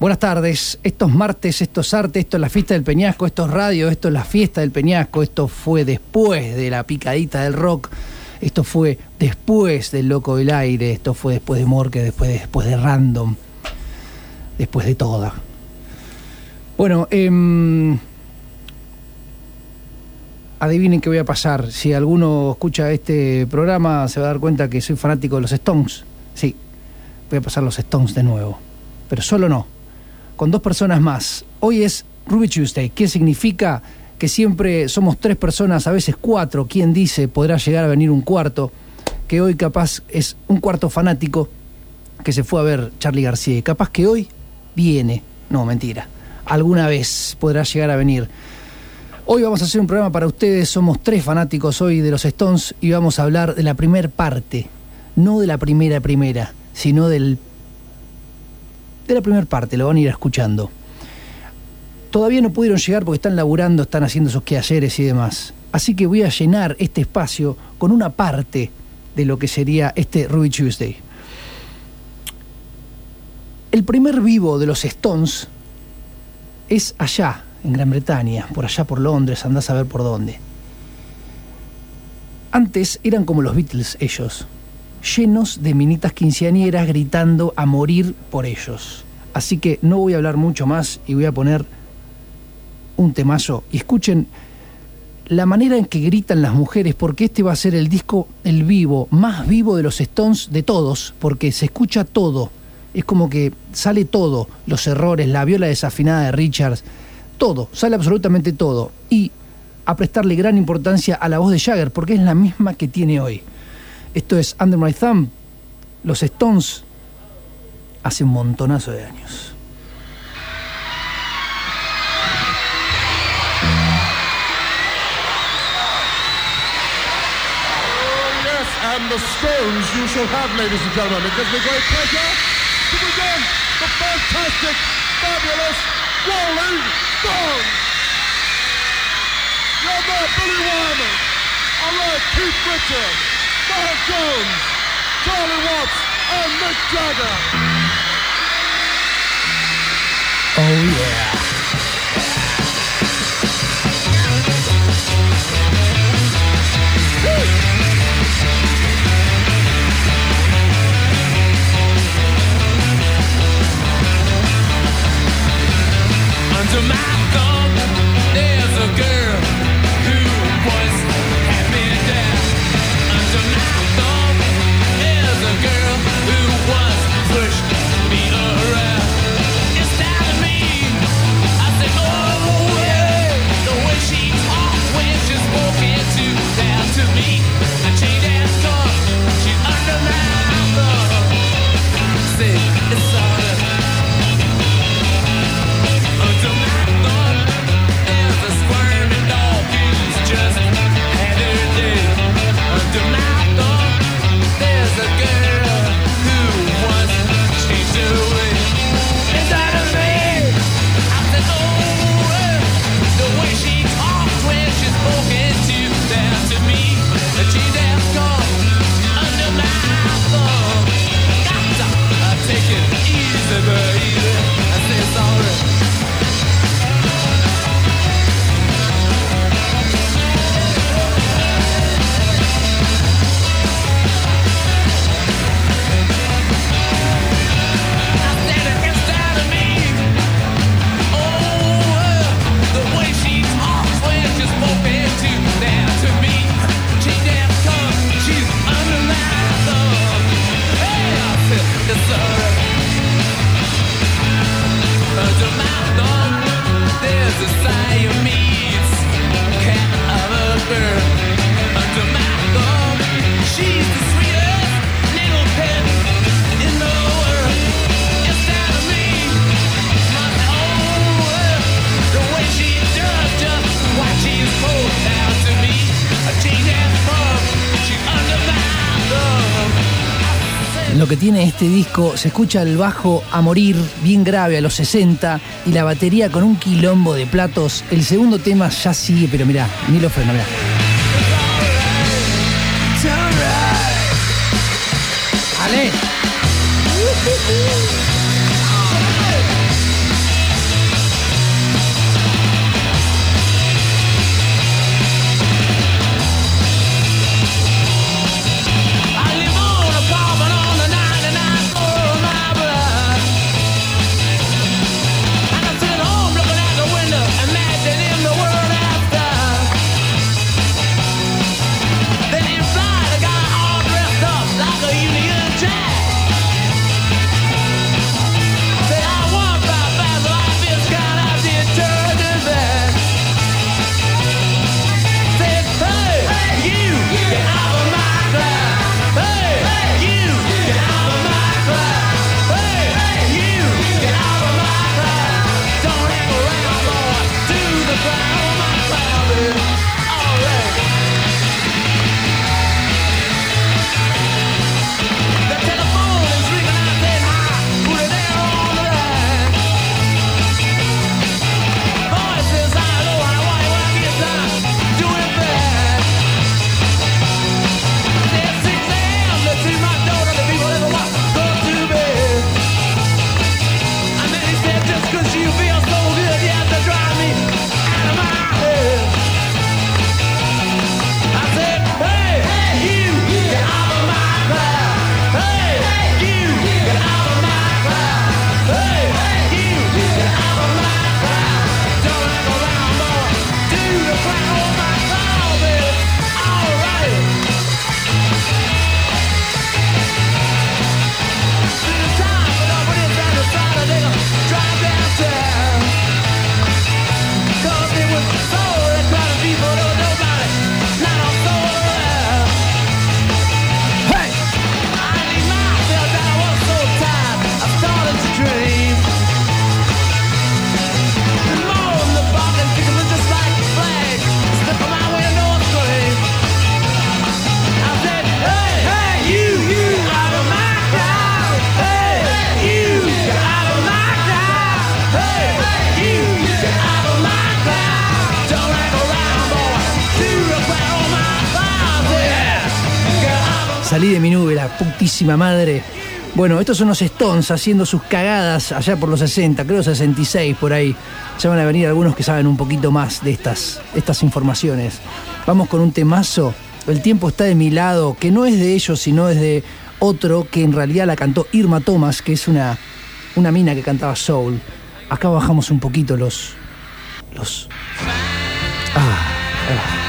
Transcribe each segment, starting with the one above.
Buenas tardes, esto es martes, esto es arte, esto es la fiesta del Peñasco, esto es radio, esto es la fiesta del Peñasco, esto fue después de la picadita del rock, esto fue después del Loco del Aire, esto fue después de Morque, después de, después de Random, después de toda. Bueno, em, adivinen qué voy a pasar. Si alguno escucha este programa se va a dar cuenta que soy fanático de los Stones. Sí, voy a pasar los Stones de nuevo. Pero solo no, con dos personas más. Hoy es Ruby Tuesday. ¿Qué significa? Que siempre somos tres personas, a veces cuatro. ¿Quién dice podrá llegar a venir un cuarto? Que hoy capaz es un cuarto fanático que se fue a ver Charlie García. Capaz que hoy viene. No, mentira. Alguna vez podrá llegar a venir. Hoy vamos a hacer un programa para ustedes. Somos tres fanáticos hoy de los Stones y vamos a hablar de la primer parte. No de la primera primera, sino del de la primera parte, lo van a ir escuchando. Todavía no pudieron llegar porque están laburando, están haciendo sus quehaceres y demás. Así que voy a llenar este espacio con una parte de lo que sería este Ruby Tuesday. El primer vivo de los Stones es allá, en Gran Bretaña, por allá por Londres, andás a ver por dónde. Antes eran como los Beatles ellos, llenos de minitas quinceañeras gritando a morir por ellos. Así que no voy a hablar mucho más y voy a poner un temazo. Y escuchen la manera en que gritan las mujeres, porque este va a ser el disco, el vivo, más vivo de los Stones de todos, porque se escucha todo. Es como que sale todo, los errores, la viola desafinada de Richards, todo, sale absolutamente todo. Y a prestarle gran importancia a la voz de Jagger, porque es la misma que tiene hoy. Esto es Under My Thumb, los Stones, hace un montonazo de años. And the Stones you shall have, ladies and gentlemen. It gives me great pleasure to present the fantastic, fabulous Rolling Stones. You're there, Billy Wyman. All right, Keith Richards, Miles Jones, Charlie Watts, and Mick Jagger. Oh yeah. Under my este disco, se escucha el bajo a morir, bien grave a los 60, y la batería con un quilombo de platos. El segundo tema ya sigue, pero mirá, ni lo freno, mirá. Ale. putísima madre. Bueno, estos son los Stones haciendo sus cagadas allá por los 60, creo 66 por ahí. Ya van a venir algunos que saben un poquito más de estas, estas informaciones. Vamos con un temazo. El tiempo está de mi lado, que no es de ellos, sino es de otro que en realidad la cantó Irma Thomas, que es una, una mina que cantaba soul. Acá bajamos un poquito los. los. Ah, ah.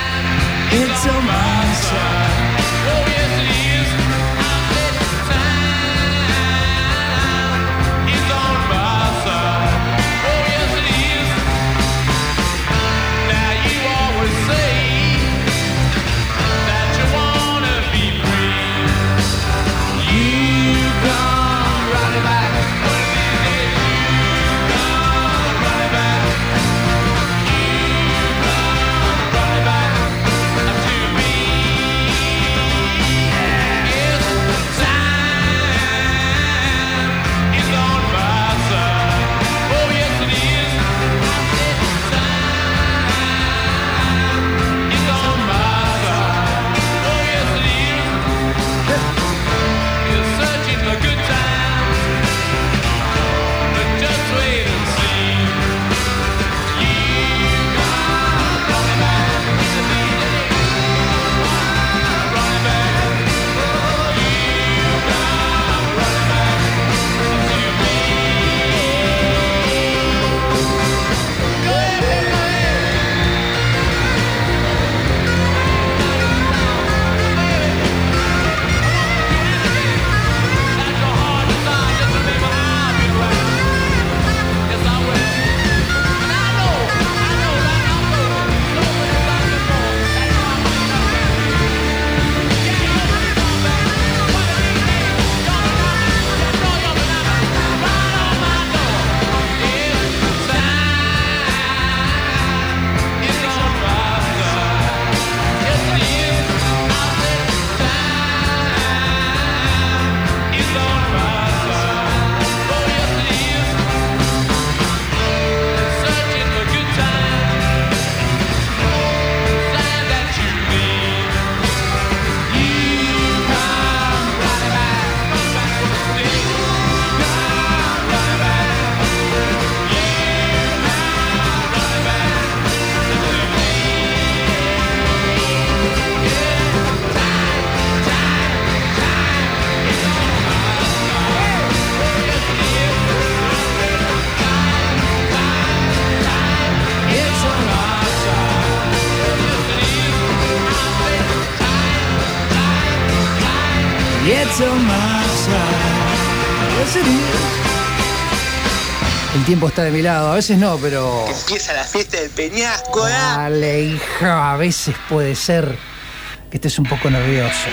El tiempo está de mi lado, a veces no, pero. Empieza la fiesta del peñasco, ¿eh? Dale, hija, a veces puede ser que estés un poco nervioso.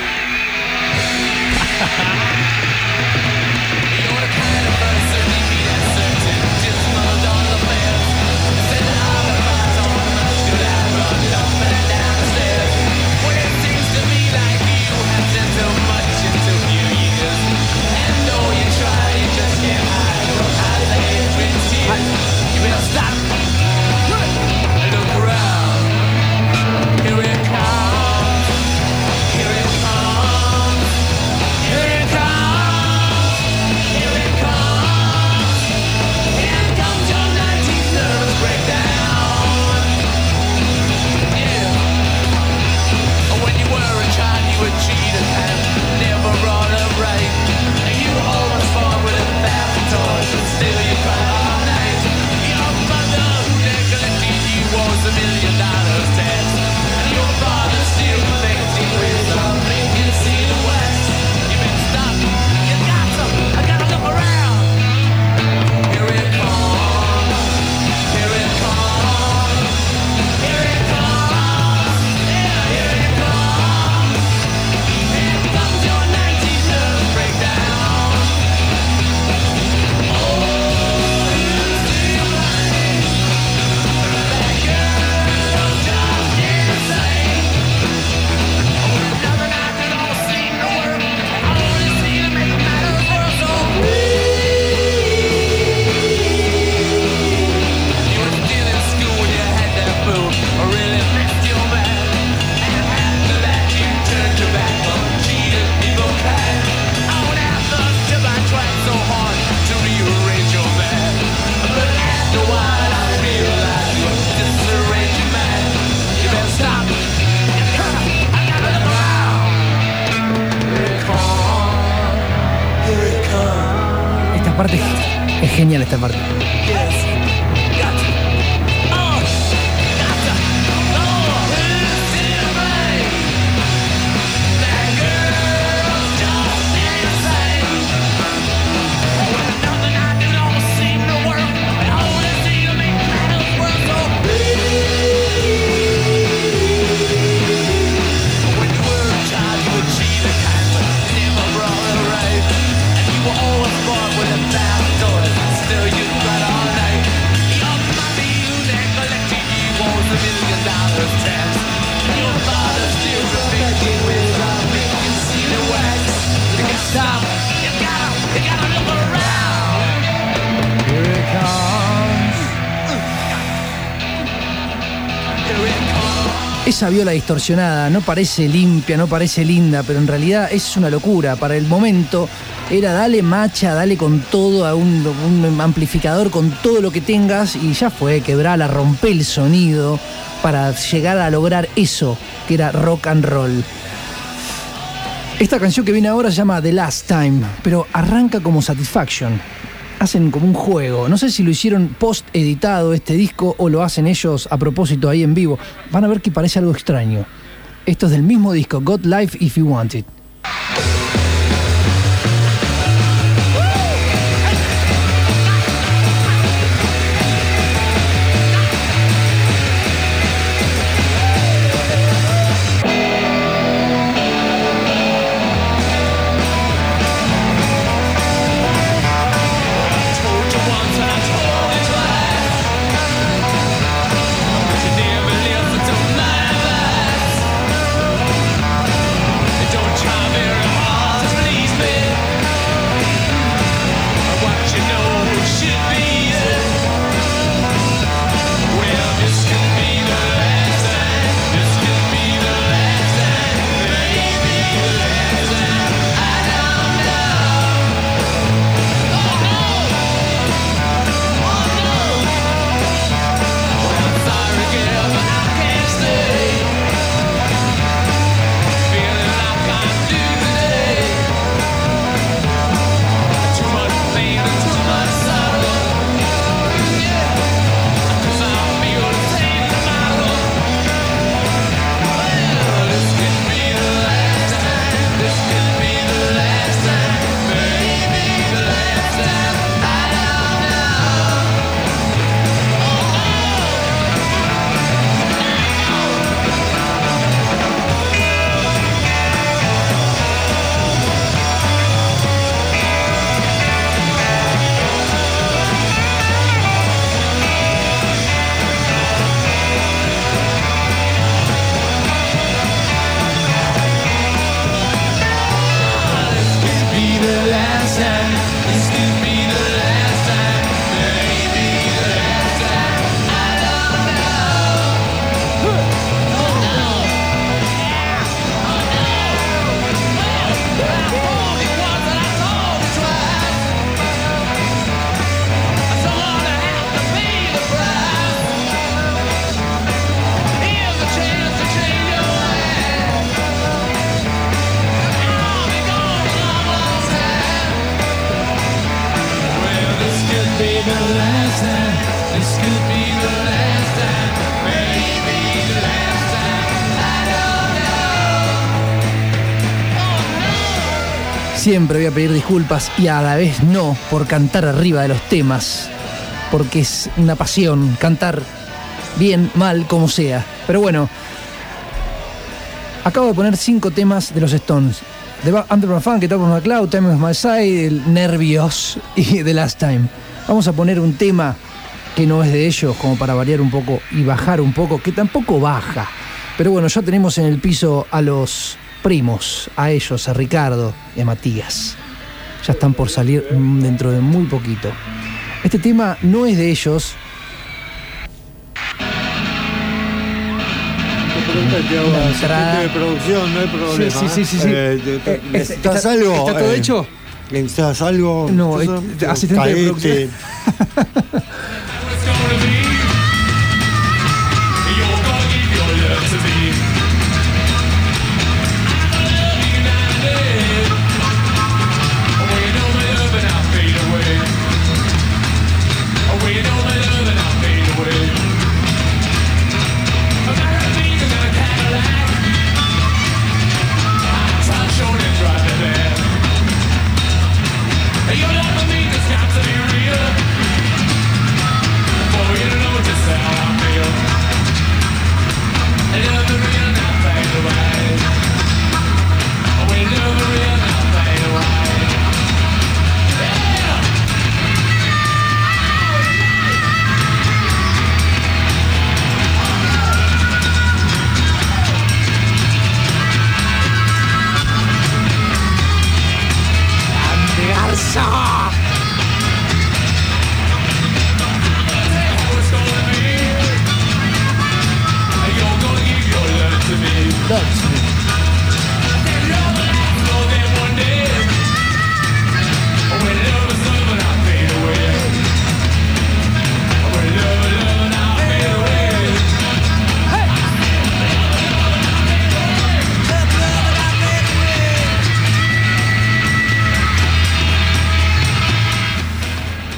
Esa viola distorsionada no parece limpia, no parece linda, pero en realidad es una locura. Para el momento era dale macha, dale con todo a un, un amplificador, con todo lo que tengas y ya fue, quebrala, rompe el sonido para llegar a lograr eso, que era rock and roll. Esta canción que viene ahora se llama The Last Time, pero arranca como Satisfaction. Hacen como un juego. No sé si lo hicieron post editado este disco o lo hacen ellos a propósito ahí en vivo. Van a ver que parece algo extraño. Esto es del mismo disco, God Life If You Want It. Siempre voy a pedir disculpas y a la vez no por cantar arriba de los temas, porque es una pasión cantar bien, mal, como sea. Pero bueno, acabo de poner cinco temas de los Stones. The Ba- Underground Funk, Top of My Cloud, Time of My Side, el Nervios y The Last Time. Vamos a poner un tema que no es de ellos, como para variar un poco y bajar un poco, que tampoco baja. Pero bueno, ya tenemos en el piso a los primos, a ellos, a Ricardo y a Matías. Ya están por salir dentro de muy poquito. Este tema no es de ellos, entrada. de producción, no hay problema. Sí, sí, sí, sí, sí. Eh, te- te- Eh, ¿Necesitas está- algo? ¿está todo Eh, hecho? ¿Necesitas algo? No, ¿Eso? eh, asistente de producción. Sahara!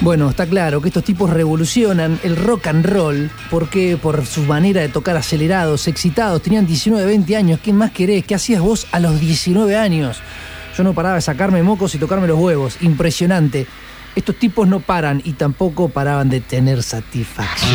Bueno, está claro que estos tipos revolucionan el rock and roll porque por su manera de tocar acelerados, excitados, tenían 19, 20 años. ¿Qué más querés? ¿Qué hacías vos a los 19 años? Yo no paraba de sacarme mocos y tocarme los huevos. Impresionante. Estos tipos no paran y tampoco paraban de tener satisfacción.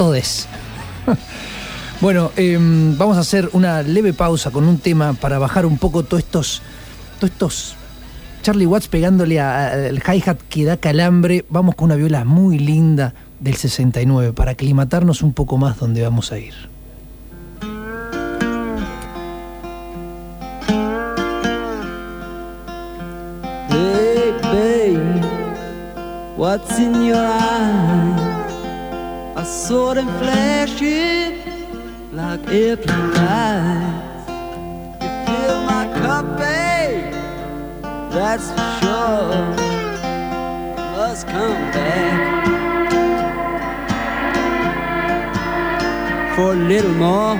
Todes. bueno, em, vamos a hacer una leve pausa con un tema para bajar un poco todos estos, todos estos Charlie Watts pegándole a- al hi-hat que da calambre. Vamos con una viola muy linda del 69 para aclimatarnos un poco más donde vamos a ir. Hey, babe, what's in your eye? I saw them flashing like airplane lights. You fill my cup, babe, that's for sure. Must come back for a little more.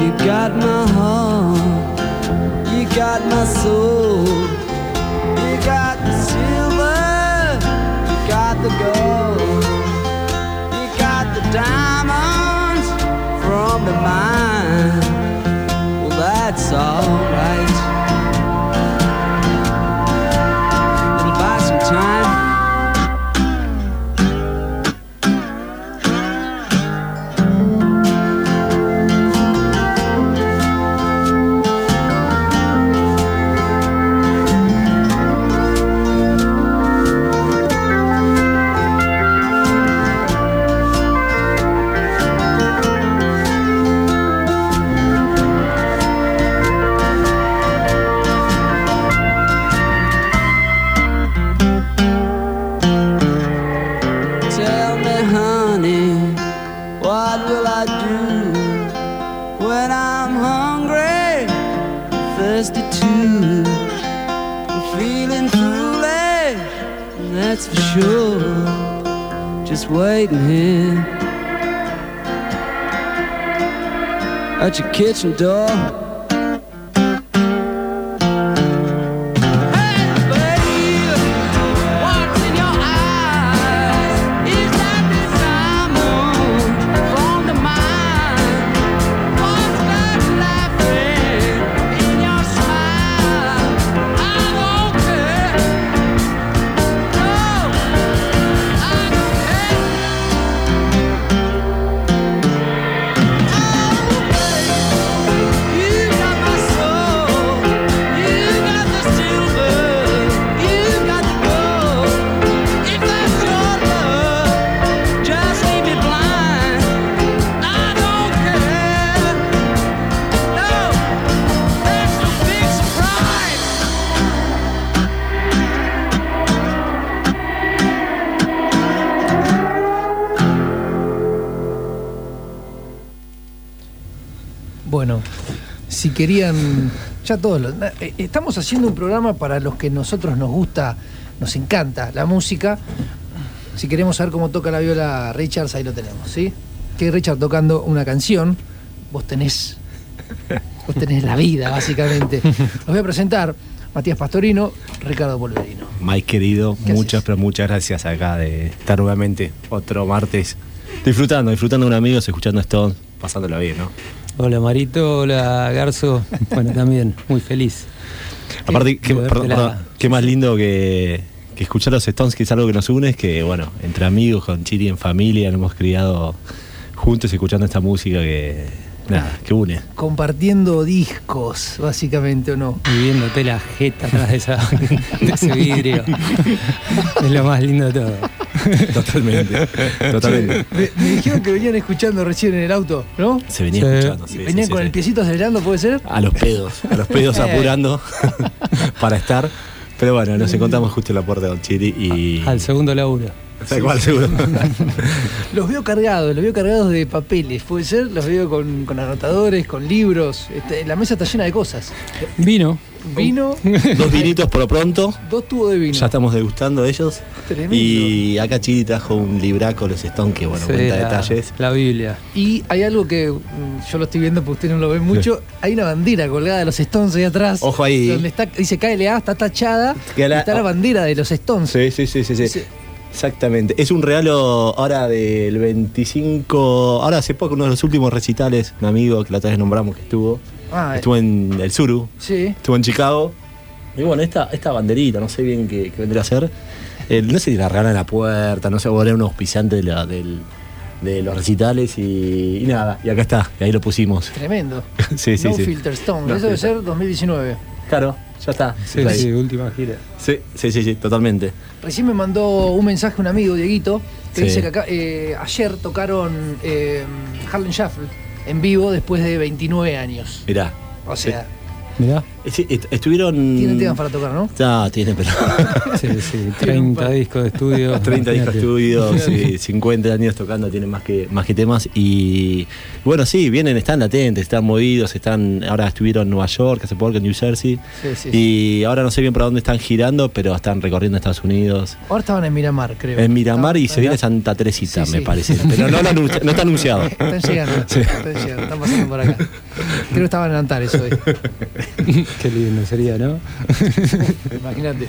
You got my heart, you got my soul, you got the silver, saw. That's for sure. Just waiting here at your kitchen door. Querían, ya todos los, eh, estamos haciendo un programa para los que nosotros nos gusta, nos encanta la música. Si queremos saber cómo toca la viola Richards, ahí lo tenemos, ¿sí? Que Richard tocando una canción, vos tenés, vos tenés la vida, básicamente. Los voy a presentar, Matías Pastorino, Ricardo Polverino. Mike querido, ¿Qué muchas, haces? pero muchas gracias acá de estar nuevamente otro martes disfrutando, disfrutando de un amigo, escuchando Stone, pasándolo bien, ¿no? Hola Marito, hola Garzo. Bueno, también, muy feliz. Aparte, qué, perdón, perdón, más lindo que, que escuchar los Stones, que es algo que nos une, es que, bueno, entre amigos, con Chiri en familia, nos hemos criado juntos escuchando esta música que, nada, que une. Compartiendo discos, básicamente, ¿o no? Y viéndote la jeta atrás de, esa, de ese vidrio. es lo más lindo de todo. Totalmente, totalmente. Me, me dijeron que venían escuchando recién en el auto, ¿no? Se venía Sí. escuchando. sí, venían sí, con sí, el sí. piecito acelerando, ¿puede ser? A los pedos, a los pedos apurando para estar. Pero bueno, nos encontramos justo en la puerta de Don Chiri y. Al segundo laburo. Tal cual, seguro. Los veo cargados, los veo cargados de papeles, puede ser, los veo con, con anotadores, con libros. Este, la mesa está llena de cosas. Vino. Vino, Dos vinitos por lo pronto. dos tubos de vino. Ya estamos degustando ellos. Tremendo. Y acá Chiri trajo un libraco, los Stones, que bueno, Sí, cuenta la, detalles. La Biblia. Y hay algo que mm, yo lo estoy viendo porque ustedes no lo ven mucho. Hay una bandera colgada de los Stones ahí atrás. Ojo ahí. Donde está, dice KLA, está tachada. La- está la bandera de los Stones. Sí, sí, sí, sí, sí. Sí. Exactamente. Es un regalo ahora del 25. Ahora hace poco, uno de los últimos recitales, un amigo que la otra vez nombramos que estuvo. Ah, Estuvo en el Suru, sí. estuvo en Chicago. Y bueno, esta, esta banderita, no sé bien qué, qué vendría a ser. Eh, no sé si la regalan en la puerta, no sé, o era un auspiciante de, la- del- de los recitales y, y nada. Y acá está, y ahí lo pusimos. Tremendo. Sí, sí, no sí. Filter Stone. No Eso debe ser 2019. Claro, ya está. Sí, Está sí, última gira. sí, sí, sí, sí, totalmente. Recién me mandó un mensaje un amigo, Dieguito, que Sí. dice que acá, eh, ayer tocaron eh, Harlem Shuffle en vivo después de 29 años. Mirá. O sea, Mirá. Eh, sí, est- estuvieron. tienen temas para tocar, ¿no? Ah, tienen, pero. Sí, sí, 30 discos de estudio. 30 discos Imagínate. estudios, sí, 50 años tocando, tienen más que, más que temas. Y bueno, sí, vienen, están latentes, están movidos, están. Ahora estuvieron en Nueva York, hace poco en New Jersey. Sí, sí. Y ahora no sé bien para dónde están girando, pero están recorriendo Estados Unidos. Ahora estaban en Miramar, creo. En Miramar y se viene Santa Teresita, Sí, me parece. Pero no, lo anunci- no está anunciado. Están llegando, Sí. están llegando, están pasando por acá. Creo que estaban en Antares hoy, Qué lindo sería, ¿no? imagínate.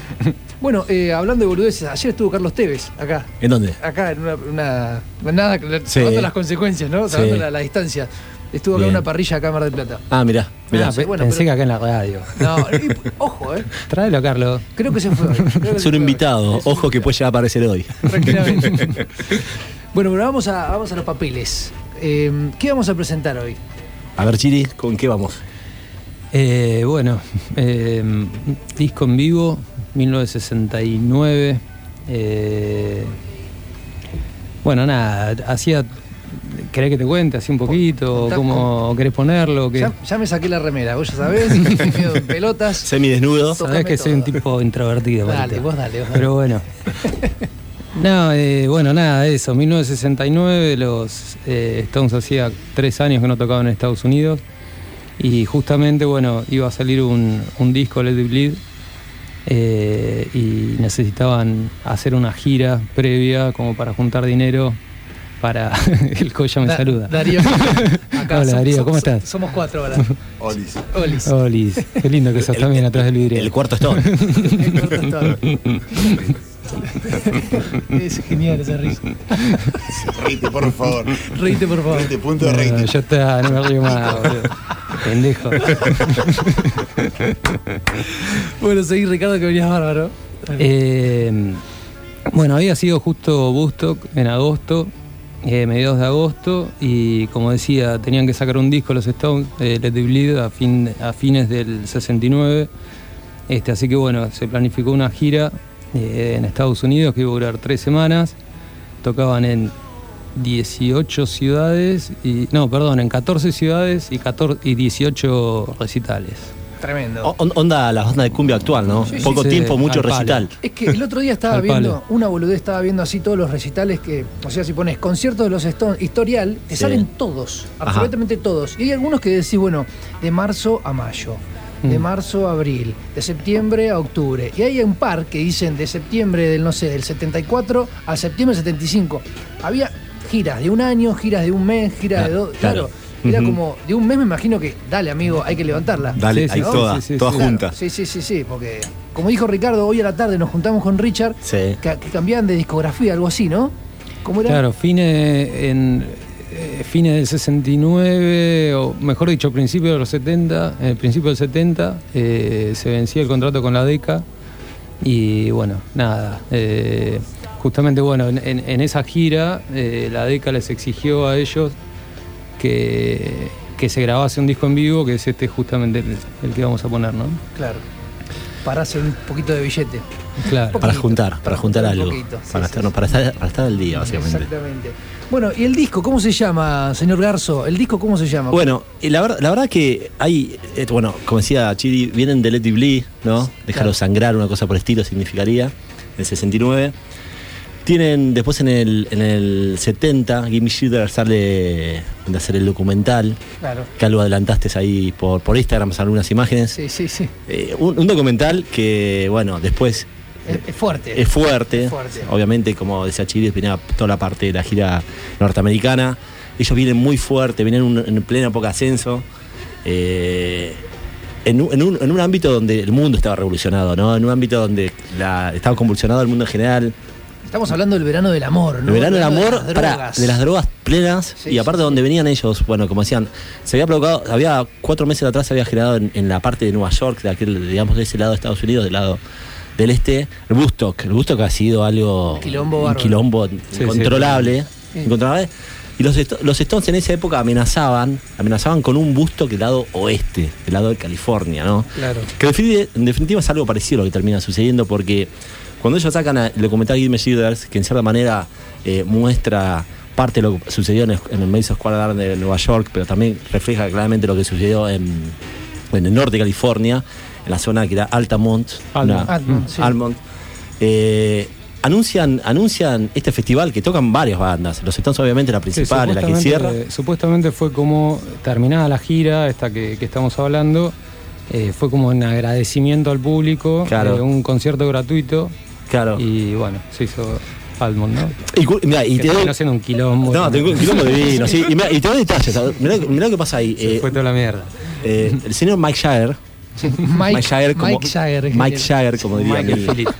Bueno, eh, hablando de boludeces, ayer estuvo Carlos Tevez acá. ¿En dónde? Acá en una. una nada, Sí. las consecuencias, ¿no? Sí. Salvando la, la distancia. Estuvo acá en una parrilla acá en Mar del Plata. Ah, mirá, mirá. Ah, sí, bueno, pensé pero- que acá en la radio. No, y- ojo, ¿eh? Tráelo, Carlos. Creo que se fue hoy. Creo que es un invitado, Es un ojo que puede llegar a aparecer hoy. Tranquilamente. bueno, pero vamos a, vamos a los papeles. Eh, ¿Qué vamos a presentar hoy? A ver, Chiri, ¿con qué vamos? Eh, bueno, eh, disco en vivo, 1969. eh, bueno, nada, hacía. ¿Querés que te cuente así un poquito? ¿Cómo querés ponerlo? ¿Qué? Ya, ya me saqué la remera, vos ya sabés, medio en pelotas. Semidesnudo. Sabés que soy un tipo introvertido. Dale, vos dale, vos dale. Pero bueno. No, eh, bueno, nada, eso. 1969, los eh, Stones hacía tres años que no tocaban en Estados Unidos. Y justamente, bueno, iba a salir un, un disco, Let It Bleed, eh, y necesitaban hacer una gira previa como para juntar dinero para el Coya me Da- saluda. Darío. Acá Hola Darío, ¿cómo estás? Somos cuatro ahora. Olis. Olis. Olis, qué lindo que sos también atrás del vidrio. El cuarto Stone. El corto es todo. Es genial esa risa. Reíte, por favor. Reíte, por favor. Reíte, punto de No, reíte. ya está, no me río más, boludo. Pendejo. Bueno, seguí, Ricardo, que venías bárbaro. Eh, bueno, había sido justo Bustock en agosto, eh, mediados de agosto, y como decía, tenían que sacar un disco los Stones, eh, Let It Bleed, a, fin, a fines del 69. Este, así que bueno, se planificó una gira eh, en Estados Unidos que iba a durar tres semanas. Tocaban en 18 ciudades, y, no, perdón, en 14 ciudades y, 14, y 18 recitales. Tremendo. O- on- onda la banda de cumbia actual, ¿no? Sí, Poco sí, tiempo, mucho recital. Es que el otro día estaba Al viendo, palo. una boludez, estaba viendo así todos los recitales que, o sea, si pones conciertos de los Stones, historial, te Sí. salen todos, Ajá. absolutamente todos. Y hay algunos que decís, bueno, de marzo a mayo, de Mm. marzo a abril, de septiembre a octubre. Y hay un par que dicen de septiembre del, no sé, del 74 al septiembre del 75. Había giras de un año, giras de un mes, giras de Claro, dos. Claro. claro. Era como de un mes, me imagino que, dale, amigo, hay que levantarla. Dale, Sí, ahí sí, toda, sí, sí, toda sí. Claro, junta. Sí, sí, sí, sí, porque como dijo Ricardo, hoy a la tarde nos juntamos con Richard, Sí. que, que cambiaban de discografía, algo así, ¿no? ¿Cómo era? Claro, fines, en, eh, fines del 69, o mejor dicho, principio de los 70, en el principio del 70, eh, se vencía el contrato con la DECA y bueno, nada. eh, justamente, bueno, en, esa gira, la DECA les exigió a ellos que, que se grabase un disco en vivo, que es este justamente el, que vamos a poner, ¿no? Claro. Para hacer un poquito de billete. Claro. Para juntar, para juntar juntar un algo. poquito, sí, para, sí, estar, para, estar, para estar al día, básicamente. Exactamente. Bueno, ¿y el disco cómo se llama, señor Garzo? ¿El disco cómo se llama? Bueno, la, ver- la verdad que hay, eh, bueno, como decía Chiri, vienen de Let It Bleed, ¿no? Dejarlo Claro. sangrar, una cosa por el estilo significaría, el 69. Tienen, después en el, en el 70, Gimme Shooter sale de hacer el documental, Claro. que algo adelantaste ahí por, por Instagram, algunas imágenes. Sí, sí, sí. Eh, un, un documental que, bueno, después Es, fuerte. es fuerte. Es fuerte. Obviamente, como decía Chile, venía toda la parte de la gira norteamericana. Ellos vienen muy fuerte, vienen un- en plena época ascenso. eh, en, un, en un- en un ámbito donde el mundo estaba revolucionado, ¿no? En un ámbito donde la- estaba convulsionado el mundo en general. Estamos hablando del verano del amor, ¿no? El verano del amor, de las drogas. de las drogas plenas. Sí, y aparte sí, donde venían ellos, bueno, como decían, se había provocado, había cuatro meses atrás se había generado en, en la parte de Nueva York, de aquel, digamos, de ese lado de Estados Unidos, del lado del este, el Woodstock. El Woodstock ha sido algo. Un quilombo un quilombo sí. incontrolable. Sí. incontrolable. Y los, los Stones en esa época amenazaban, amenazaban con un Woodstock del lado oeste, del lado de California, ¿no? Claro. Que en definitiva, es algo parecido a lo que termina sucediendo porque cuando ellos sacan a- el documental Give Me Shivers, que en cierta manera eh, muestra parte de lo que sucedió en el, en el Madison Square Garden de Nueva York, pero también refleja claramente lo que sucedió en, en el norte de California, la zona que era Altamont. Almont. una- Almont, sí. Almont. Eh, anuncian, anuncian este festival que tocan varias bandas. Los Stones obviamente la principal, la que cierra. supuestamente- fue como terminada la gira, esta que, que estamos hablando, eh, fue como en agradecimiento al público, Claro. eh, un concierto gratuito Claro. y bueno, se hizo Almond, ¿no? Y, mirá, y que te doy- siendo un quilombo. No, tengo un quilombo de vino, sí. Y, mirá, y te doy detalles. Mirá, mirá lo que pasa ahí. Se Eh, fue toda la mierda. eh, el señor Mike Mike, Mike Jagger, como, Mike Jagger. Mike como diría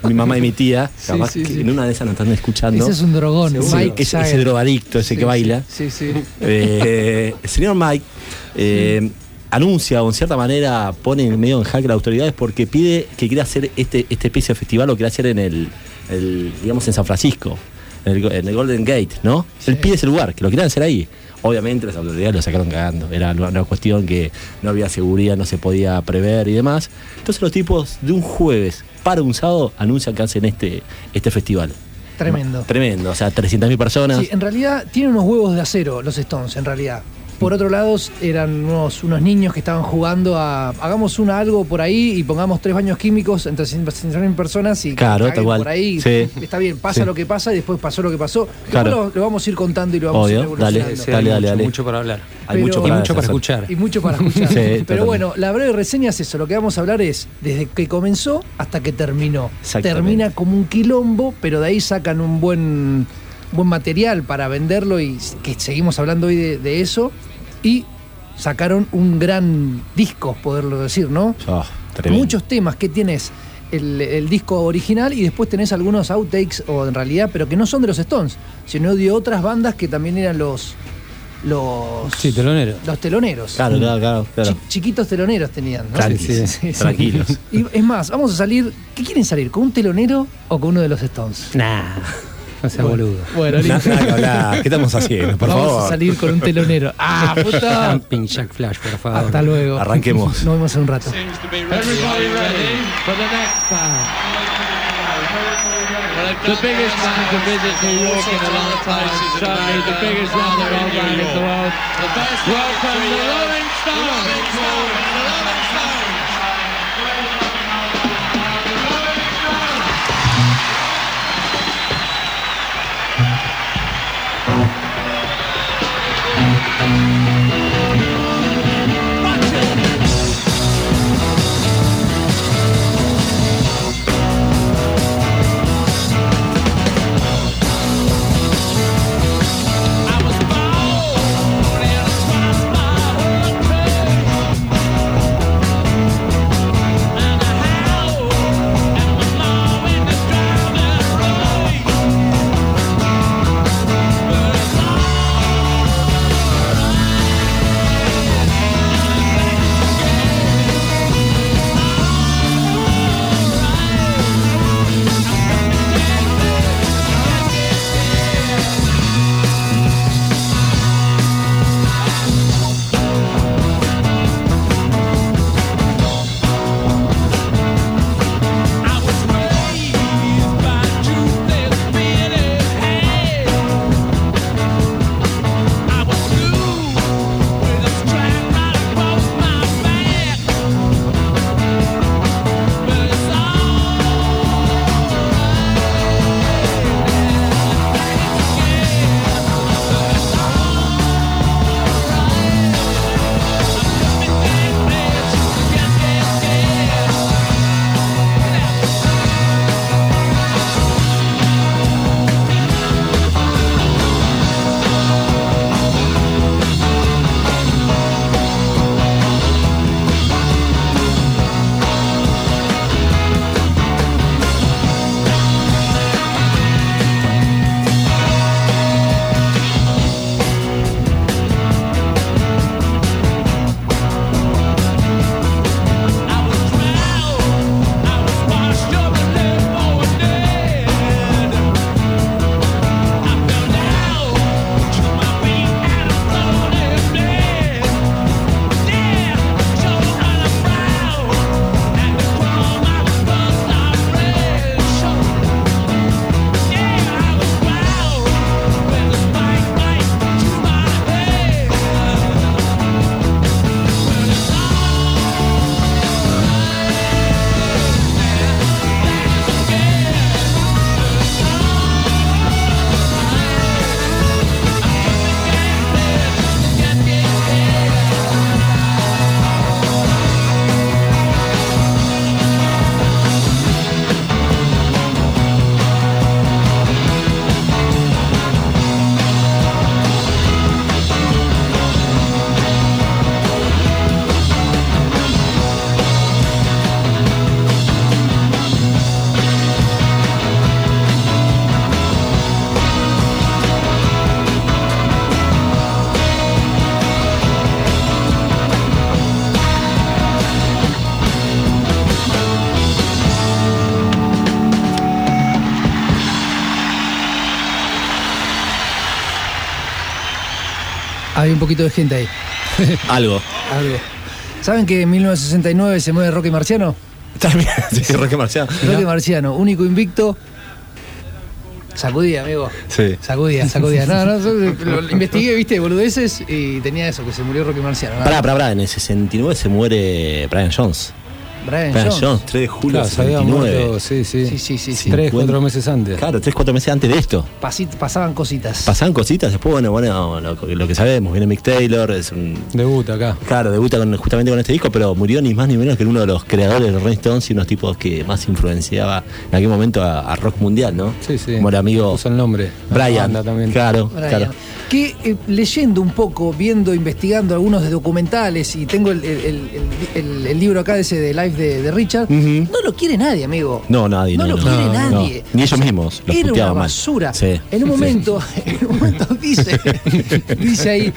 mi, mamá y mi tía, capaz sí, que sí. en una de esas nos están escuchando. Ese es un drogón, Ese- Mike ese, ese drogadicto, ese Sí, que baila. Sí, sí. sí. Eh, el señor Mike eh, anuncia o en cierta manera pone en medio en jaque a las autoridades porque pide que quiere hacer este, este especie de festival, lo quiere hacer en el, el, digamos, en San Francisco, en el, en el Golden Gate, ¿no? Él pide ese lugar, que lo quieran hacer ahí. Obviamente las autoridades lo sacaron cagando, era una cuestión que no había seguridad, no se podía prever y demás. Entonces los tipos de un jueves para un sábado anuncian que hacen este, este festival. Tremendo. Tremendo, o sea, 300.000 personas. Sí, en realidad tienen unos huevos de acero los Stones, en realidad. Por otro lado eran unos, unos niños que estaban jugando a hagamos una algo por ahí y pongamos tres baños químicos entre 100 personas y Claro, caguen tal cual. por ahí. Sí. Está bien, pasa Sí. lo que pasa y después pasó lo que pasó. Después Claro. lo, lo vamos a ir contando y lo vamos Obvio, a ir dale, Sí, dale, hay dale, mucho, dale. mucho para hablar. Hay Pero- mucho Y para mucho para escuchar. Y mucho para escuchar. Sí, Pero totalmente. bueno, la breve reseña es eso. Lo que vamos a hablar es desde que comenzó hasta que terminó. Termina como un quilombo, pero de ahí sacan un buen, buen material para venderlo y que seguimos hablando hoy de, de eso. Y sacaron un gran disco, poderlo decir, ¿no? Oh, tremendo. Muchos temas que tienes. El, el disco original y después tenés algunos outtakes o en realidad pero que no son de los Stones sino de otras bandas que también eran los los Sí, telonero. los teloneros Claro, claro, claro. claro. Chi- chiquitos teloneros tenían, ¿no? Tranquis, Sí, sí, sí. tranquilos. Y es más, vamos a salir. ¿Qué quieren salir? ¿Con un telonero o con uno de los Stones? Nah, no seas boludo. Bueno, hablar. ¿Qué estamos haciendo? Por vamos favor. a salir con un telonero. ¡Ah, puta! Jumping Jack Flash, por favor. Hasta luego. Arranquemos. Nos vemos en un rato. Everybody ready for the biggest band to visit New York in a long time. Certainly the biggest rock and roll band in the world. Welcome the Rolling Stones. Un poquito de gente ahí. Algo. Algo. ¿Saben que en 1969 se mueve Rocky Marciano? También, sí, Roque Marciano. Rocky Marciano, único invicto. Sacudía, amigo. Sí. Sacudía, sacudía. No, no, lo, investigué, viste, boludeces y tenía eso, que se murió Rocky Marciano. Pará, pará, pará, en el 69 se muere Brian Jones. Brian, Brian Jones. Jones, 3 de julio Claro, del se había 69. muerto, sí, sí. Sí, sí, sí, sí. Tres, Cincuenta. cuatro meses antes. Claro, 3, 4 meses antes de esto. Pasi- pasaban cositas. Pasaban cositas, después, bueno, bueno, lo, lo que sabemos, viene Mick Taylor, es un. Debuta acá. Claro, debuta con- justamente con este disco, pero murió ni más ni menos que uno de los creadores de los Rolling Stones y unos tipos que más influenciaba en aquel momento a, a rock mundial, ¿no? Sí, sí. Como el amigo Puso el nombre. Brian. también. Claro, Brian. claro. Que eh, leyendo un poco, viendo, investigando algunos de documentales y tengo el, el- el- el- el libro acá de ese de Live de, de Richard, no lo quiere nadie, amigo. No, nadie, No no, lo no. quiere No, nadie. Ni ellos mismos los Era una basura. Sí. En un Sí. momento, en un momento dice, dice ahí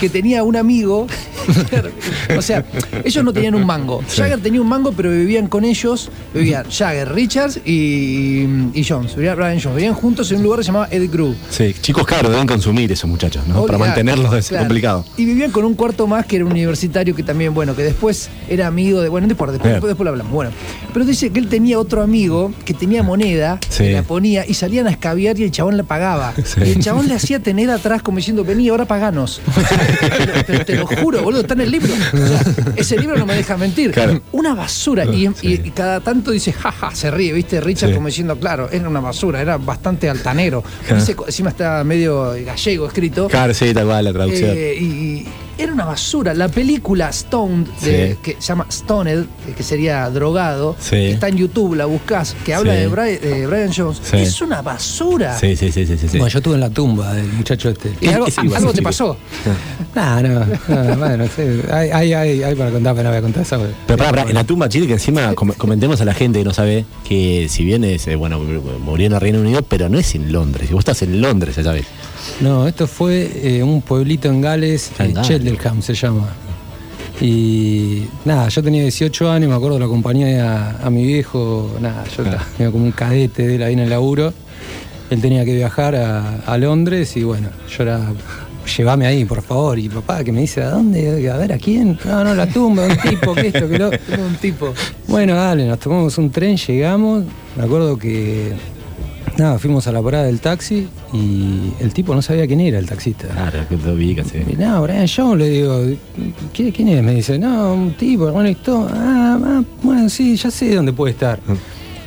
que tenía un amigo. o sea, ellos no tenían un mango. Jagger tenía un mango, pero vivían con ellos. Vivían Jagger, Richards y, y Jones. Vivían Brian Jones. Vivían juntos en un lugar que se llamaba Ed Crew. Sí, chicos caros deben consumir esos muchachos, ¿no? Para mantenerlos es claro. complicado. Y vivían con un cuarto más que era un universitario que también, bueno, que después era amigo de. Bueno, no importa, después, después, después lo hablamos. Bueno, pero dice que él tenía otro amigo que tenía moneda, Sí. que la ponía y salían a escabiar y el chabón la pagaba. Sí. Y el chabón le hacía tener atrás como diciendo, vení, ahora paganos. pero, pero te lo juro, boludo, está en el libro. O sea, ese libro no me deja mentir. Claro. Una basura. Y, y cada tanto dice, jaja, se ríe, ¿viste? Richard como diciendo, claro, era una basura, era bastante altanero. Dice, encima está medio gallego escrito. Claro, sí, tal cual la traducción. Eh, y era una basura. La película Stoned, de- Sí. que se llama Stoned, que sería drogado, Sí. que está en YouTube, la buscás, que habla Sí. de, Brian, de Brian Jones, Sí. es una basura. sí, sí, sí, sí. Bueno, yo estuve en la tumba del muchacho este. Y algo, te pasó. No, no, no, bueno, sí, hay, hay, hay, hay para contar, pero no voy a contar eso. Pero pará, pará, en la tumba Chile, que encima com- comentemos a la gente que no sabe que si bien es, eh, bueno, murió en el Reino Unido, pero no es en Londres. Si vos estás en Londres, ya sabes. No, esto fue eh, un pueblito en Gales, en eh, Gales. Cheltenham se llama. Y nada, yo tenía 18 años, me acuerdo, lo acompañé a, a mi viejo, nada, yo Claro. estaba como un cadete de él ahí en el laburo. Él tenía que viajar a, a Londres y bueno, yo era, llévame ahí, por favor. Y papá que me dice, ¿a dónde? A ver, ¿a quién? No, no, la tumba, un tipo, que esto, que lo... Un tipo. Bueno, dale, nos tomamos un tren, llegamos. Me acuerdo que. Nada, fuimos a la parada del taxi y el tipo no sabía quién era el taxista. Claro, que te ubicas, sí. Y no, Brian Jones, le digo, ¿quién, quién es? Me dice, no, un tipo, hermano Stone. Ah, ah, bueno, sí, ya sé dónde puede estar.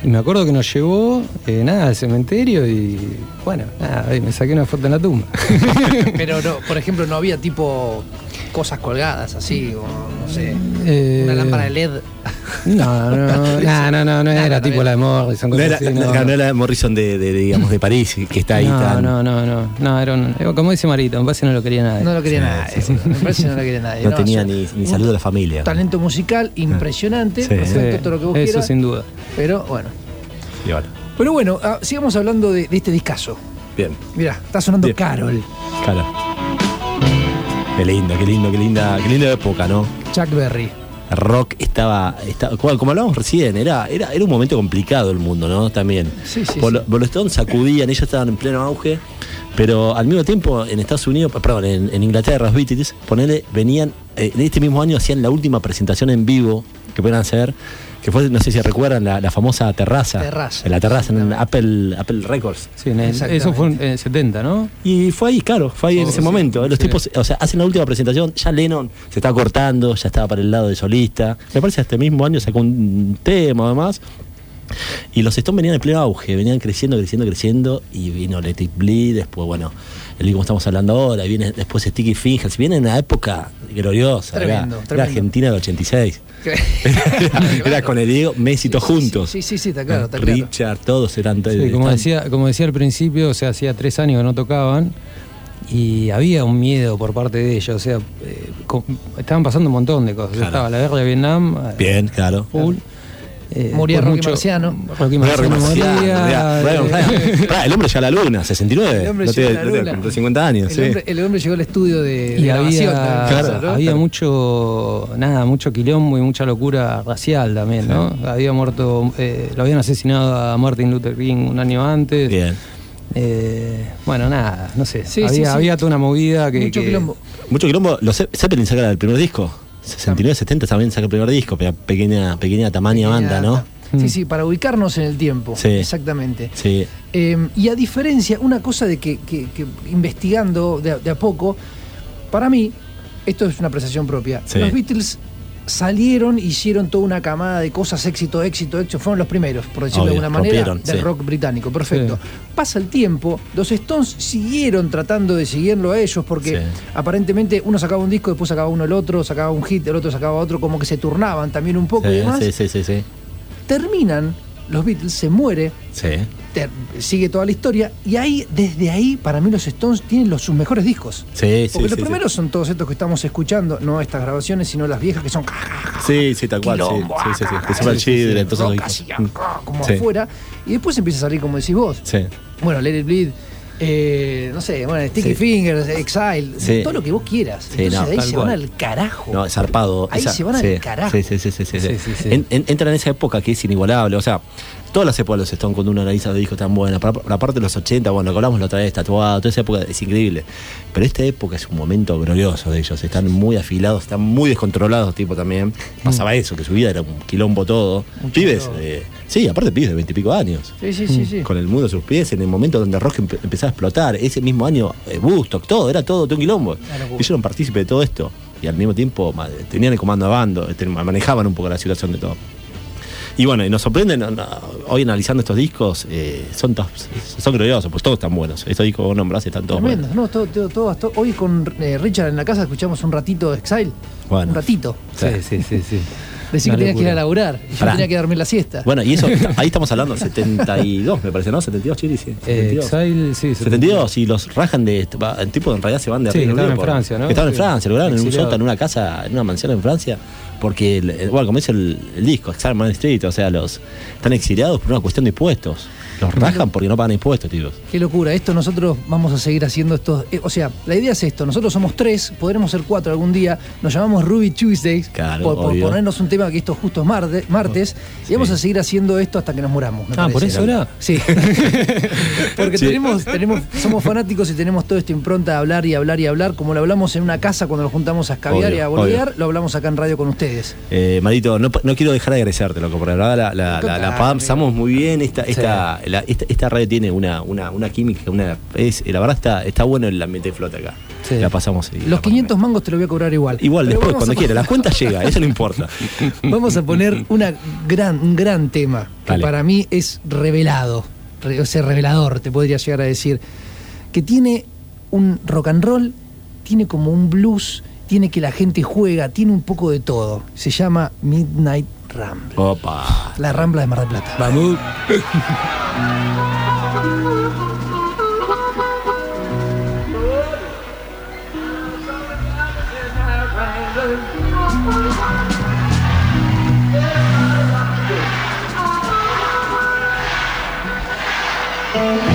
Y me acuerdo que nos llevó, eh, nada, al cementerio y, bueno, nada, ahí me saqué una foto en la tumba. Pero, no, por ejemplo, no había tipo cosas colgadas así, o no sé, Eh, una lámpara de LED. No, no, no, no, no, no, era tipo la de Morrison. No era, Morrison de, digamos, de París, que está ahí no, tan. no, no, no, no, era un- como dice Marito, me parece que no lo quería nadie. No lo quería nadie. Me parece que no lo quería nadie. No tenía ni, saludo a la familia. Talento musical impresionante, Sí. perfecto, Sí, todo lo que vos eso sin duda. Pero bueno. Pero bueno, ah, sigamos hablando de, este discazo. bien, Mirá, está sonando. Carol, cara. Qué lindo, qué lindo, qué linda, qué linda época, ¿no? Chuck Berry. Rock estaba, estaba como, hablábamos recién, era, era, era un momento complicado el mundo, ¿no? También. Sí, sí, Stones sacudían, ellos estaban en pleno auge, pero al mismo tiempo en Estados Unidos, perdón, en, en Inglaterra, los Beatles, ponele, venían, eh, en este mismo año hacían la última presentación en vivo que puedan hacer, que fue, no sé si recuerdan, la, la famosa terraza. Terraza. En la terraza, en Apple, Apple Records. Sí, en el- eso fue en el 70, ¿no? Y fue ahí, claro, fue ahí en Oh, ese sí, momento. Los sí. tipos, o sea, hacen la última presentación, ya Lennon se estaba cortando, ya estaba para el lado de solista. Me parece que este mismo año sacó un tema además. Y los Stones venían en pleno auge, venían creciendo, creciendo, creciendo. Y vino Let It Bleed, después, bueno, el que estamos hablando ahora, y viene después Sticky Fingers. Viene en una época gloriosa, era- Tremendo, era, tremendo. Argentina del 86. era, era con el Diego, Messi todos Sí, sí, juntos. Sí, sí, sí, está claro, está claro. Richard, todos eran. Sí, como, están- decía, como decía al principio, o sea, hacía tres años que no tocaban y había un miedo por parte de ellos, o sea, eh, estaban pasando un montón de cosas. Claro. Estaba la guerra de Vietnam, eh, Bien, claro. full. Eh, Moría Rocky Marciano. Rocky Marciano Marciano, moría, Brian- Brian- eh, Brian- Brian, el hombre ya a la luna, 69. El hombre no llegó te, a la no te- luna. cumplió 50 años, El, sí. hombre, el hombre llegó al estudio de, de y grabación había, también, Claro, ¿no? había mucho, nada, mucho quilombo y mucha locura racial también, ¿no? Había muerto, eh, lo habían asesinado a Martin Luther King un año antes. Bien. Eh, bueno, nada, no sé. Sí, había, sí, sí. había toda una movida que. Mucho que- quilombo. Mucho quilombo. Los Ze- Zeppelin saca el primer disco. 69, 70 también saca el primer disco. pe- Pequeña, pequeña tamaña Pequeña banda, ¿no? Sí, sí, para ubicarnos en el tiempo. Sí. Exactamente. Sí. Eh, y a diferencia, una cosa de que, que- que investigando de a, de a poco, para mí, esto es una apreciación propia, Sí. los Beatles salieron, hicieron toda una camada de cosas, éxito, éxito, éxito, fueron los primeros, por decirlo de alguna manera, rompieron, del sí. rock británico, perfecto. Pasa el tiempo, los Stones siguieron tratando de seguirlo a ellos porque Sí. aparentemente uno sacaba un disco, después sacaba uno el otro, sacaba un hit, el otro sacaba otro, como que se turnaban también un poco y demás. sí, sí, sí, sí. Terminan, los Beatles se muere, Sí. Sigue toda la historia y ahí, desde ahí, para mí los Stones tienen los, sus mejores discos. Sí, sí, Porque los sí, primeros son todos estos que estamos escuchando, no estas grabaciones, sino las viejas que son Sí, sí, tal cual, sí. quilombo, Sí, sí, sí. Que se va sí, sí, sí, entonces acá, como Sí. afuera, y después empieza a salir como decís vos. Sí. Bueno, Let It Bleed, eh, no sé, bueno, Sticky Sí. Fingers, Exile, Sí. todo lo que vos quieras. Sí, Entonces no, ahí se cual. van al carajo. No, zarpado. Ahí Esa- se van al sí, carajo. Sí, sí, sí, sí, sí, sí. Sí, sí, sí. En- en- entra en esa época que es inigualable. O sea, todas las épocas de los Stones, cuando uno analiza los discos tan buenas. Para- La parte de los 80, bueno, lo que hablamos la otra vez, tatuado, toda esa época es increíble. Pero esta época es un momento glorioso de ellos. Están muy afilados, están muy descontrolados, tipo también. Pasaba eso, que su vida era un quilombo todo. Mucho pibes, eh, sí, aparte pibes de veintipico años. Sí, sí, sí, sí. Con el mundo a sus pies, en el momento donde rock empe- empezaba a explotar. Ese mismo año, eh, Woodstock, todo, era todo, todo un quilombo. Ellos eran partícipes de todo esto. Y al mismo tiempo tenían el comando a bando, manejaban un poco la situación de todo. Y bueno, y nos sorprenden, no, no, hoy analizando estos discos, eh, son, son gloriosos, pues todos están buenos. Estos discos que vos nombrás están todos Tremendo. buenos. No, todo, todo, hoy con eh, Richard en la casa escuchamos un ratito de Exile. Bueno. Un ratito. Sí, sí, sí, sí. Decir que Una tenías que ir a laburar. Y yo Pará. tenía que dormir la siesta. Bueno, y eso, ahí estamos hablando, 72 me parece, ¿no? 72, Chile, sí. Eh, 72. Exile, sí. 72 y los rajan de el tipo en realidad se van de Sí, Reino estaban en Francia, ¿no? Estaban en. Francia, lo grabaron en un sótano, en una casa, en una mansión en Francia, porque el- el- bueno, como dice el, el disco, Exile Man Street, o sea, los están exiliados por una cuestión de impuestos. Los rajan porque no pagan impuestos, tíos. Qué locura. Esto nosotros vamos a seguir haciendo estos. eh, o sea, la idea es esto. Nosotros somos tres, podremos ser cuatro algún día. Nos llamamos Ruby Tuesdays. Claro, por, por ponernos un tema que esto justo es marde- martes. Y vamos a seguir haciendo esto hasta que nos muramos. me Ah, ¿por eso era? Sí. Porque Sí. tenemos, tenemos, somos fanáticos y tenemos todo esto impronta de hablar y hablar y hablar. Como lo hablamos en una casa cuando nos juntamos a escabiar Obvio, y a boludear, lo hablamos acá en radio con ustedes. Eh, Marito, no, no quiero dejar de agradecerte, loco, porque la verdad la, la, la, la pasamos muy bien. Esta, esta, la- esta, esta radio tiene una, una, una química, una, es, la verdad está, está bueno el ambiente de flota acá. Sí. La pasamos. y Los pasamos 500 mangos te lo voy a cobrar igual. Igual, Pero después, cuando quiera, la cuenta llega, eso no importa. Vamos a poner una gran, un gran tema que Dale. para mí es revelado, re- o sea, revelador, te podría llegar a decir, que tiene un rock and roll, tiene como un blues, tiene que la gente juega, tiene un poco de todo. Se llama Midnight Ramble. Opa. La Rambla de Mar del Plata. Vamos.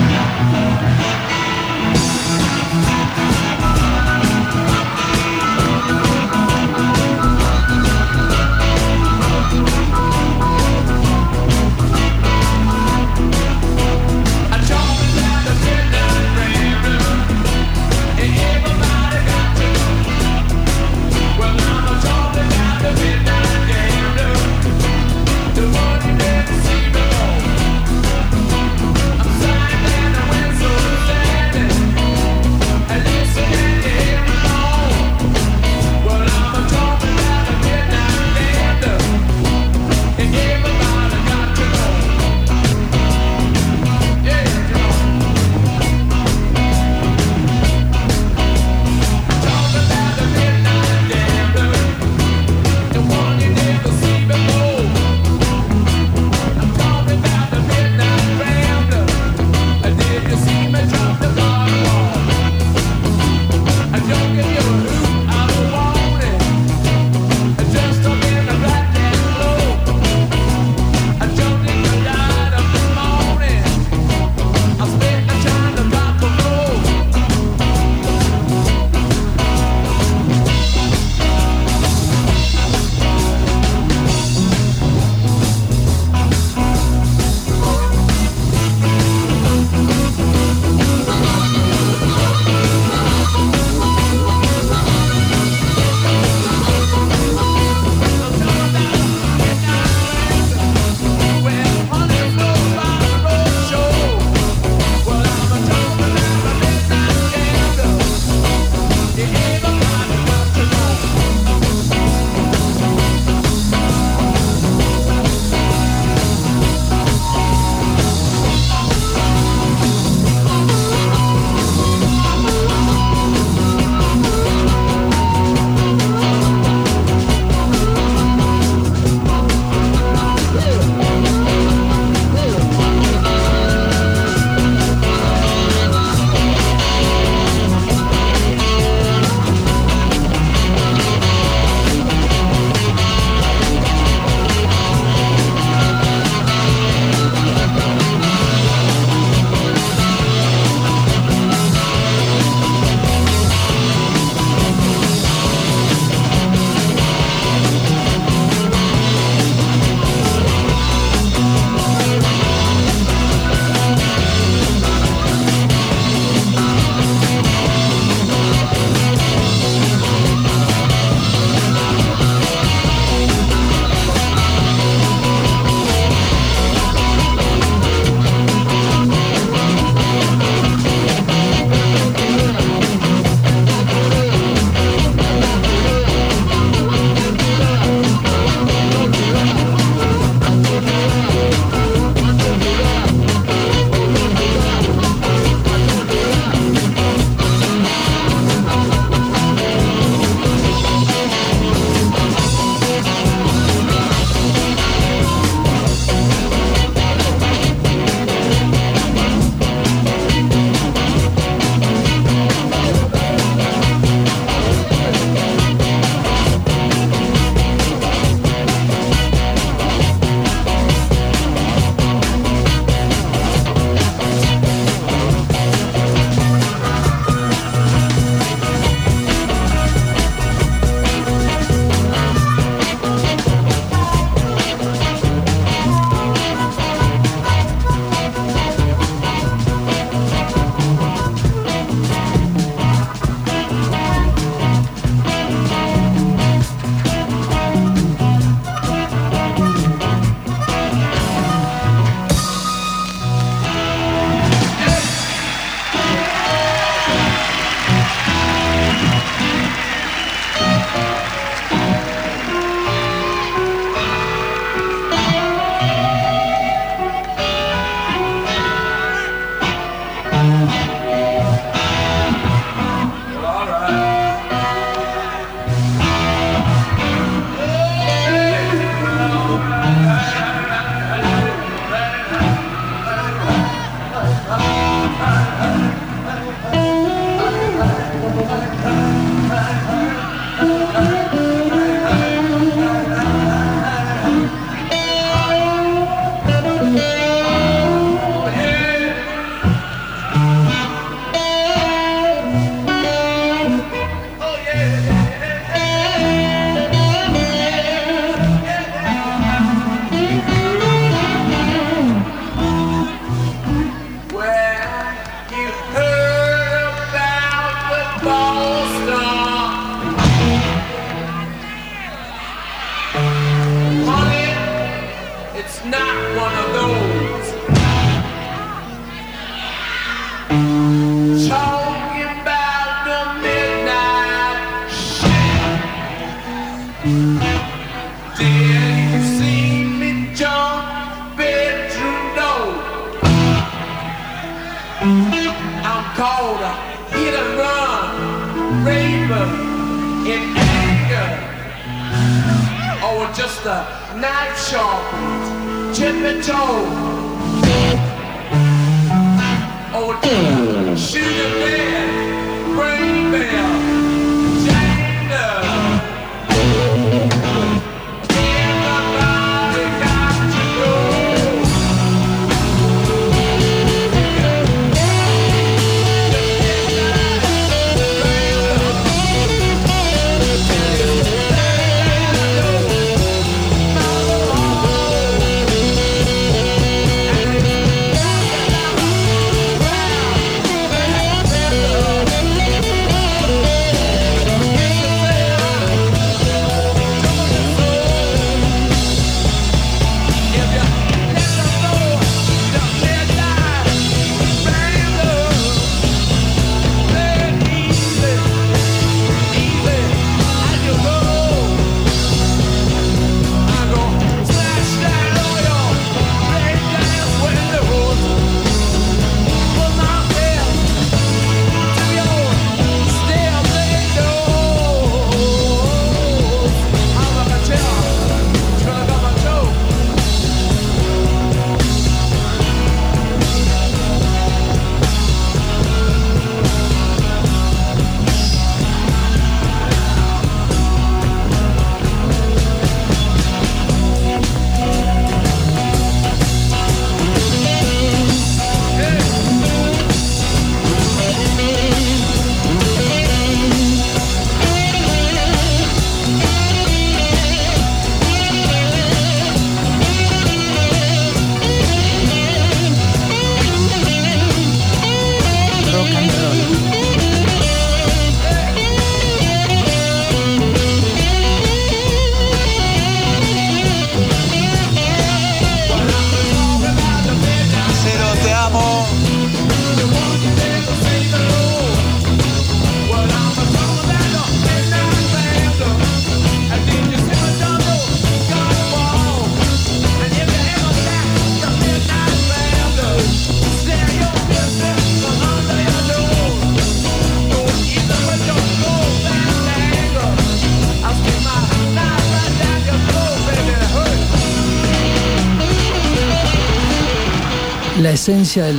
esencia del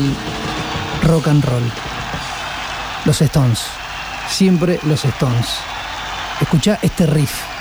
rock and roll. Los Stones. Siempre los Stones. Escucha este riff.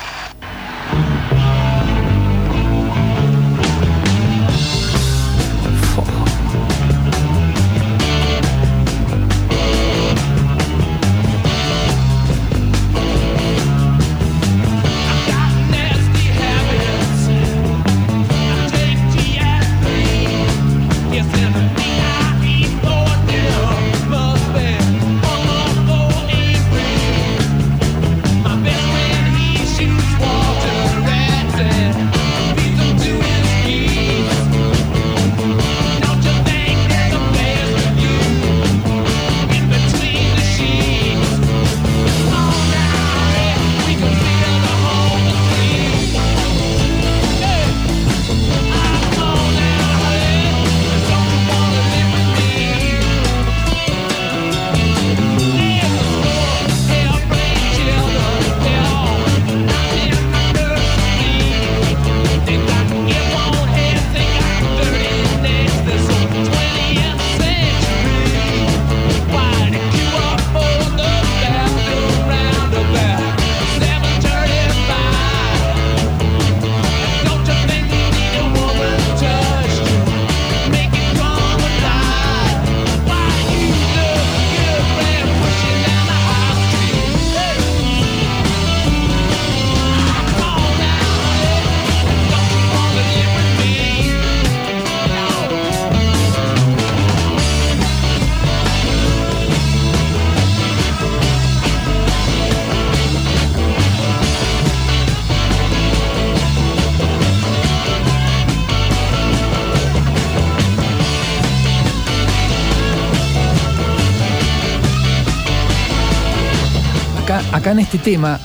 tema,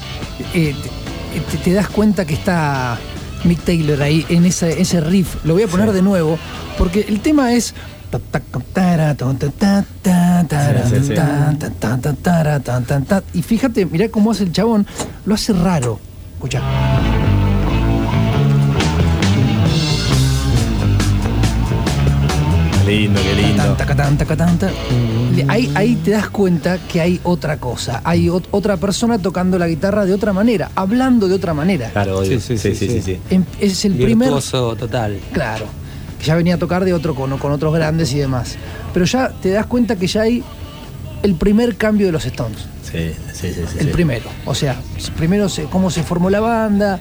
te, das cuenta que está Mick Taylor ahí en ese, ese riff. Lo voy a poner de nuevo, porque el tema es. Y fíjate, mirá cómo hace el chabón, lo hace raro. Escucha. Lindo, qué lindo. Tacatán, tacatán, ta. Le- Ahí, ahí te das cuenta que hay otra cosa. Hay ot- otra persona tocando la guitarra de otra manera, hablando de otra manera. Claro, obvio. Sí, Sí, sí, sí, sí, sí. sí. sí. Em- Es el primer. Virtuoso total. Claro. Que ya venía a tocar de otro con, con otros grandes y demás. Pero ya te das cuenta que ya hay el primer cambio de los Stones. Sí, sí, sí, sí, El sí. primero. O sea, primero se- cómo se formó la banda.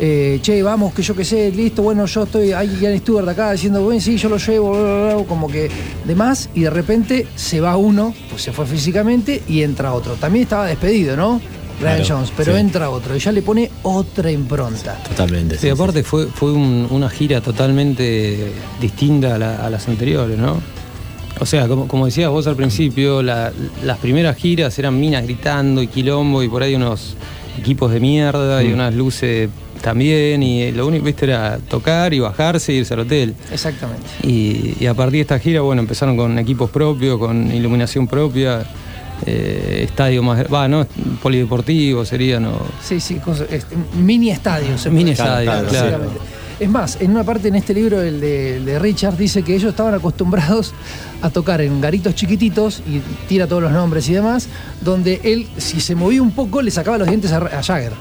Eh, che, vamos, que yo qué sé, listo, bueno, yo estoy, hay Ian Stewart acá diciendo, bueno, sí, yo lo llevo, bla, bla, bla, como que demás, y de repente se va uno, pues se fue físicamente, y entra otro. También estaba despedido, ¿no? Brian Claro, Jones, pero sí. entra otro, y ya le pone otra impronta. Totalmente. Sí, aparte fue, fue un- una gira totalmente distinta a, la- a las anteriores, ¿no? O sea, como, como decías vos al principio, la- las primeras giras eran minas gritando y quilombo y por ahí unos equipos de mierda y Mm. unas luces también y lo único viste era tocar y bajarse e irse al hotel. Exactamente. Y, y a partir de esta gira, bueno, empezaron con equipos propios, con iluminación propia, eh, estadio más, va, no, polideportivo sería, ¿no? Sí, sí, cosa- este, mini estadio. se Mini puede decir. estadio, claro, claro. Es más, en una parte en este libro, el de, el de Richard, dice que ellos estaban acostumbrados a tocar en garitos chiquititos, y tira todos los nombres y demás, donde él, si se movía un poco, le sacaba los dientes a, a Jagger.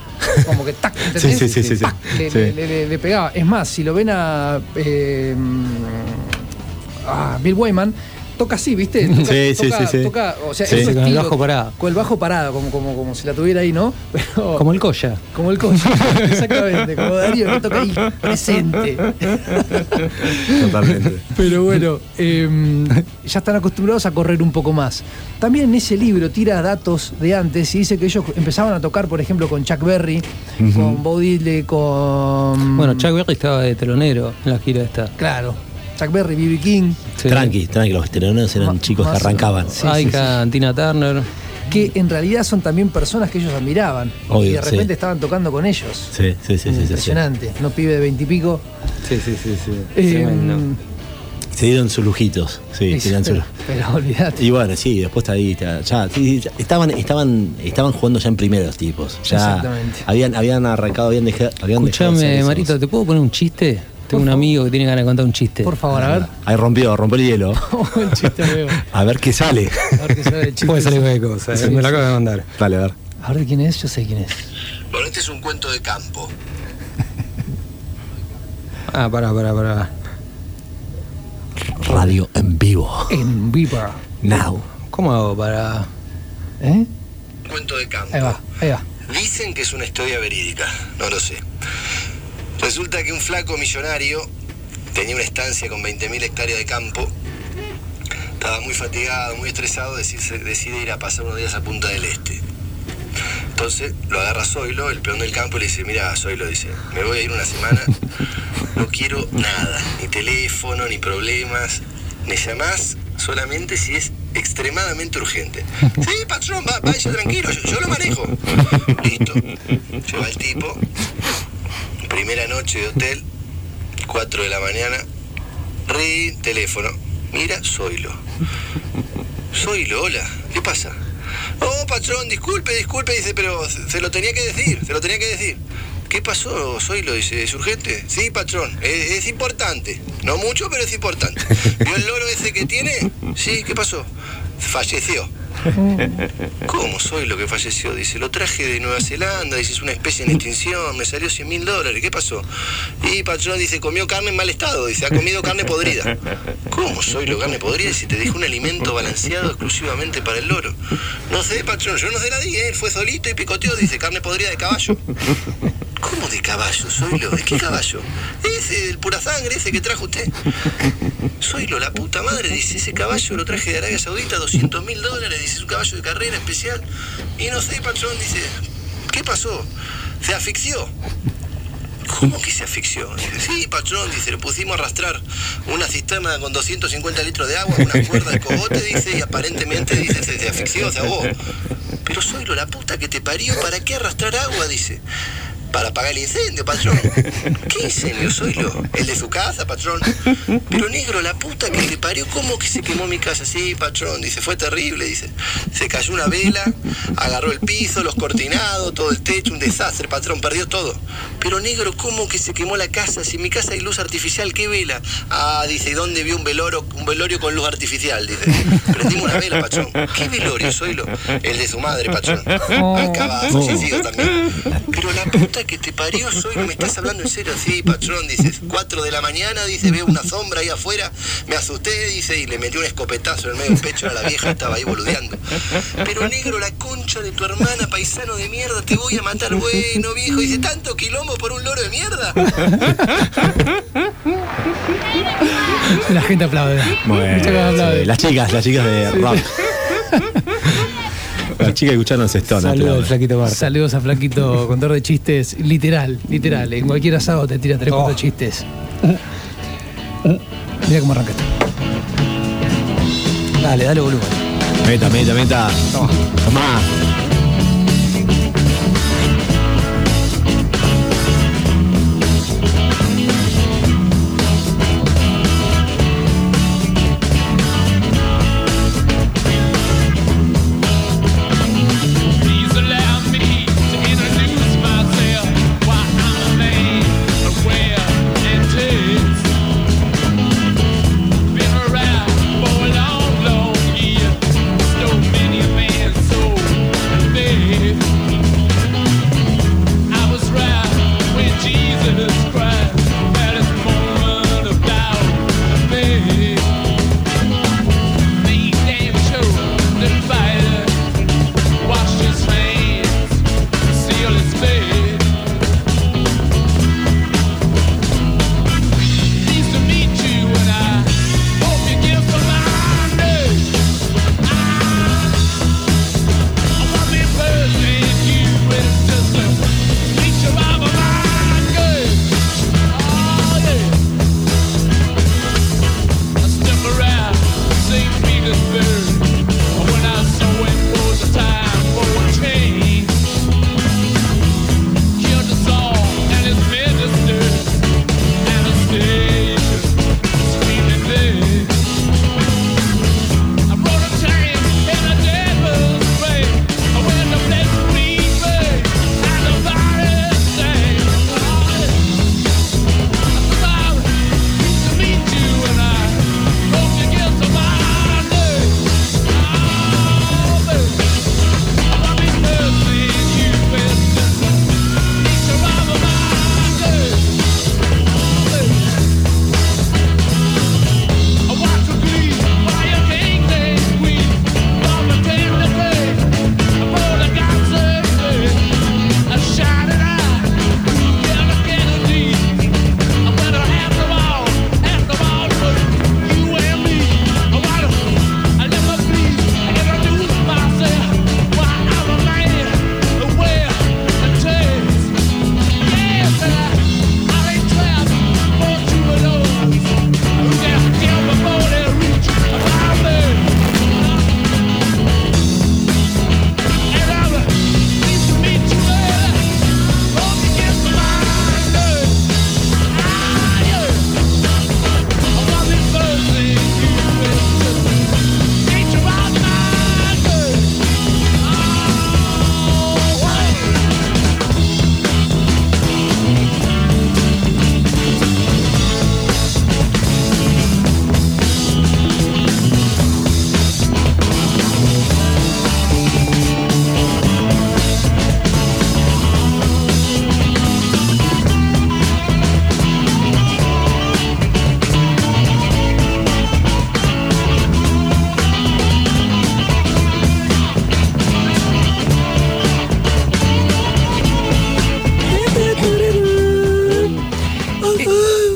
Como que tac, ¿entendés? Sí, sí, sí, sí, sí. Tac, Le, Sí. le- le- le pegaba. Es más, si lo ven a, eh, a Bill Wyman, toca así, ¿viste? Toca, Sí, sí, toca- sí, sí. toca- o sea, Sí. es su Con el estilo, bajo parado. Con el bajo parado, como, como, como si la tuviera ahí, ¿no? Pero- Como el Coya. como el coche, exactamente, como Darío que toca ahí presente. Totalmente. Pero bueno, em, ya están acostumbrados a correr un poco más. También en ese libro tira datos de antes y dice que ellos empezaban a tocar, por ejemplo, con Chuck Berry, con Bo Diddley, con. Bueno, Chuck Berry estaba de telonero en la gira esta. Claro, Chuck Berry, B.B. King, Sí. Tranqui, tranqui, los veteranos eran Ma- chicos que arrancaban. Sí, sí, Aika, Tina Turner. que en realidad son también personas que ellos admiraban. Obvio, y de repente sí. estaban tocando con ellos. Sí, sí, sí, sí, sí, sí. Impresionante. No pibe de veintipico. Sí, sí, sí, sí. Tremendo. Se dieron sus lujitos. Sí, se dieron sus pero, pero olvídate. Y bueno, sí, después está ahí, ya, ya, sí, sí, ya, estaban, estaban, estaban jugando ya en primero los tipos. Ya Exactamente. habían, habían arrancado, habían dejado, habían dejado Escuchame. Marito, ¿te puedo poner un chiste? Tengo un amigo que tiene ganas de contar un chiste. Por favor, a ver. Ahí rompió, rompió el hielo. el chiste veo. A ver qué sale. A ver qué sale el chiste. Puede salir cualquier cosa, Sí, me lo acabo de mandar. Dale, a ver. A ver quién es, yo sé quién es. Bueno, este es un cuento de campo. Ah, pará, pará, pará. Radio en vivo. En Viva. Now. ¿Cómo hago para.? ¿Eh? Cuento de campo. Ahí va, ahí va. Dicen que es una historia verídica, no lo sé. Resulta que un flaco millonario tenía una estancia con 20.000 hectáreas de campo. Estaba muy fatigado, muy estresado, decide, ir a pasar unos días a Punta del Este. Entonces lo agarra Zoilo, el peón del campo, y le dice, mira, Zoilo, dice, me voy a ir una semana, no quiero nada, ni teléfono, ni problemas, me llamás solamente si es extremadamente urgente. Sí, patrón, va, tranquilo, yo, yo lo manejo. Listo. Lleva el tipo, primera noche de hotel, 4 de la mañana, re teléfono. Mira, Zoilo. Zoilo, hola, ¿qué pasa? Oh, patrón, disculpe, disculpe, dice, pero se lo tenía que decir, se lo tenía que decir. ¿Qué pasó, Zoilo? Dice, ¿es urgente? Sí, patrón, es, es importante. No mucho, pero es importante. ¿Vio el loro ese que tiene? Sí, ¿qué pasó? Falleció. ¿Cómo soy lo que falleció? Dice, lo traje de Nueva Zelanda, dice, es una especie en extinción, me salió 100 mil dólares, ¿qué pasó? Y patrón dice, comió carne en mal estado, dice, ha comido carne podrida. ¿Cómo soy lo carne podrida si te dejó un alimento balanceado exclusivamente para el loro? No sé, patrón, yo no se la di, él fue solito y picoteó, dice, carne podrida de caballo. ¿Cómo de caballo, Zoilo? ¿De qué caballo? Ese, el pura sangre, ese que trajo usted. Zoilo, la puta madre, dice, ese caballo lo traje de Arabia Saudita, 200 mil dólares, dice, es un caballo de carrera especial. Y no sé, patrón, dice, ¿qué pasó? Se asfixió. ¿Cómo que se asfixió? Sí, patrón, dice, le pusimos a arrastrar una cisterna con 250 litros de agua, una cuerda de cogote, dice, y aparentemente, dice, se, se asfixió, se ahogó. Pero Zoilo, la puta que te parió, ¿para qué arrastrar agua? Dice. Para apagar el incendio, patrón. ¿Qué incendio, Zoilo? ¿El de su casa, patrón? Pero negro, la puta que te parió, ¿cómo que se quemó mi casa? Sí, patrón, dice, fue terrible, dice. Se cayó una vela, agarró el piso, los cortinados, todo el techo, un desastre, patrón, perdió todo. Pero negro, ¿cómo que se quemó la casa? Si en mi casa hay luz artificial, ¿qué vela? Ah, dice, ¿y dónde vio un velorio, un velorio con luz artificial? Dice, prendimos una vela, patrón. ¿Qué velorio, Zoilo? El de su madre, patrón. Acaba, fallecido también. Pero la puta que te parió, Zoilo, ¿me estás hablando en serio? Sí, patrón, dices, 4 de la mañana, dice, veo una sombra ahí afuera, me asusté, dice, y le metí un escopetazo en el medio del pecho a la vieja, estaba ahí boludeando. Pero negro, la concha de tu hermana, paisano de mierda, te voy a matar, bueno, viejo, dice, tanto quilombo por un loro de mierda. La gente aplaude. Bueno, Muchas gracias, aplaude. sí, las chicas, las chicas de rap. Las chicas escucharon ese Stone. Saludos flaquito Barta. Saludos a Flaquito, contador de chistes, literal, literal. En cualquier asado te tira tres Oh. cuatro chistes. Mira cómo arranca esto. Dale, dale volumen. Meta, meta, meta. Tomá.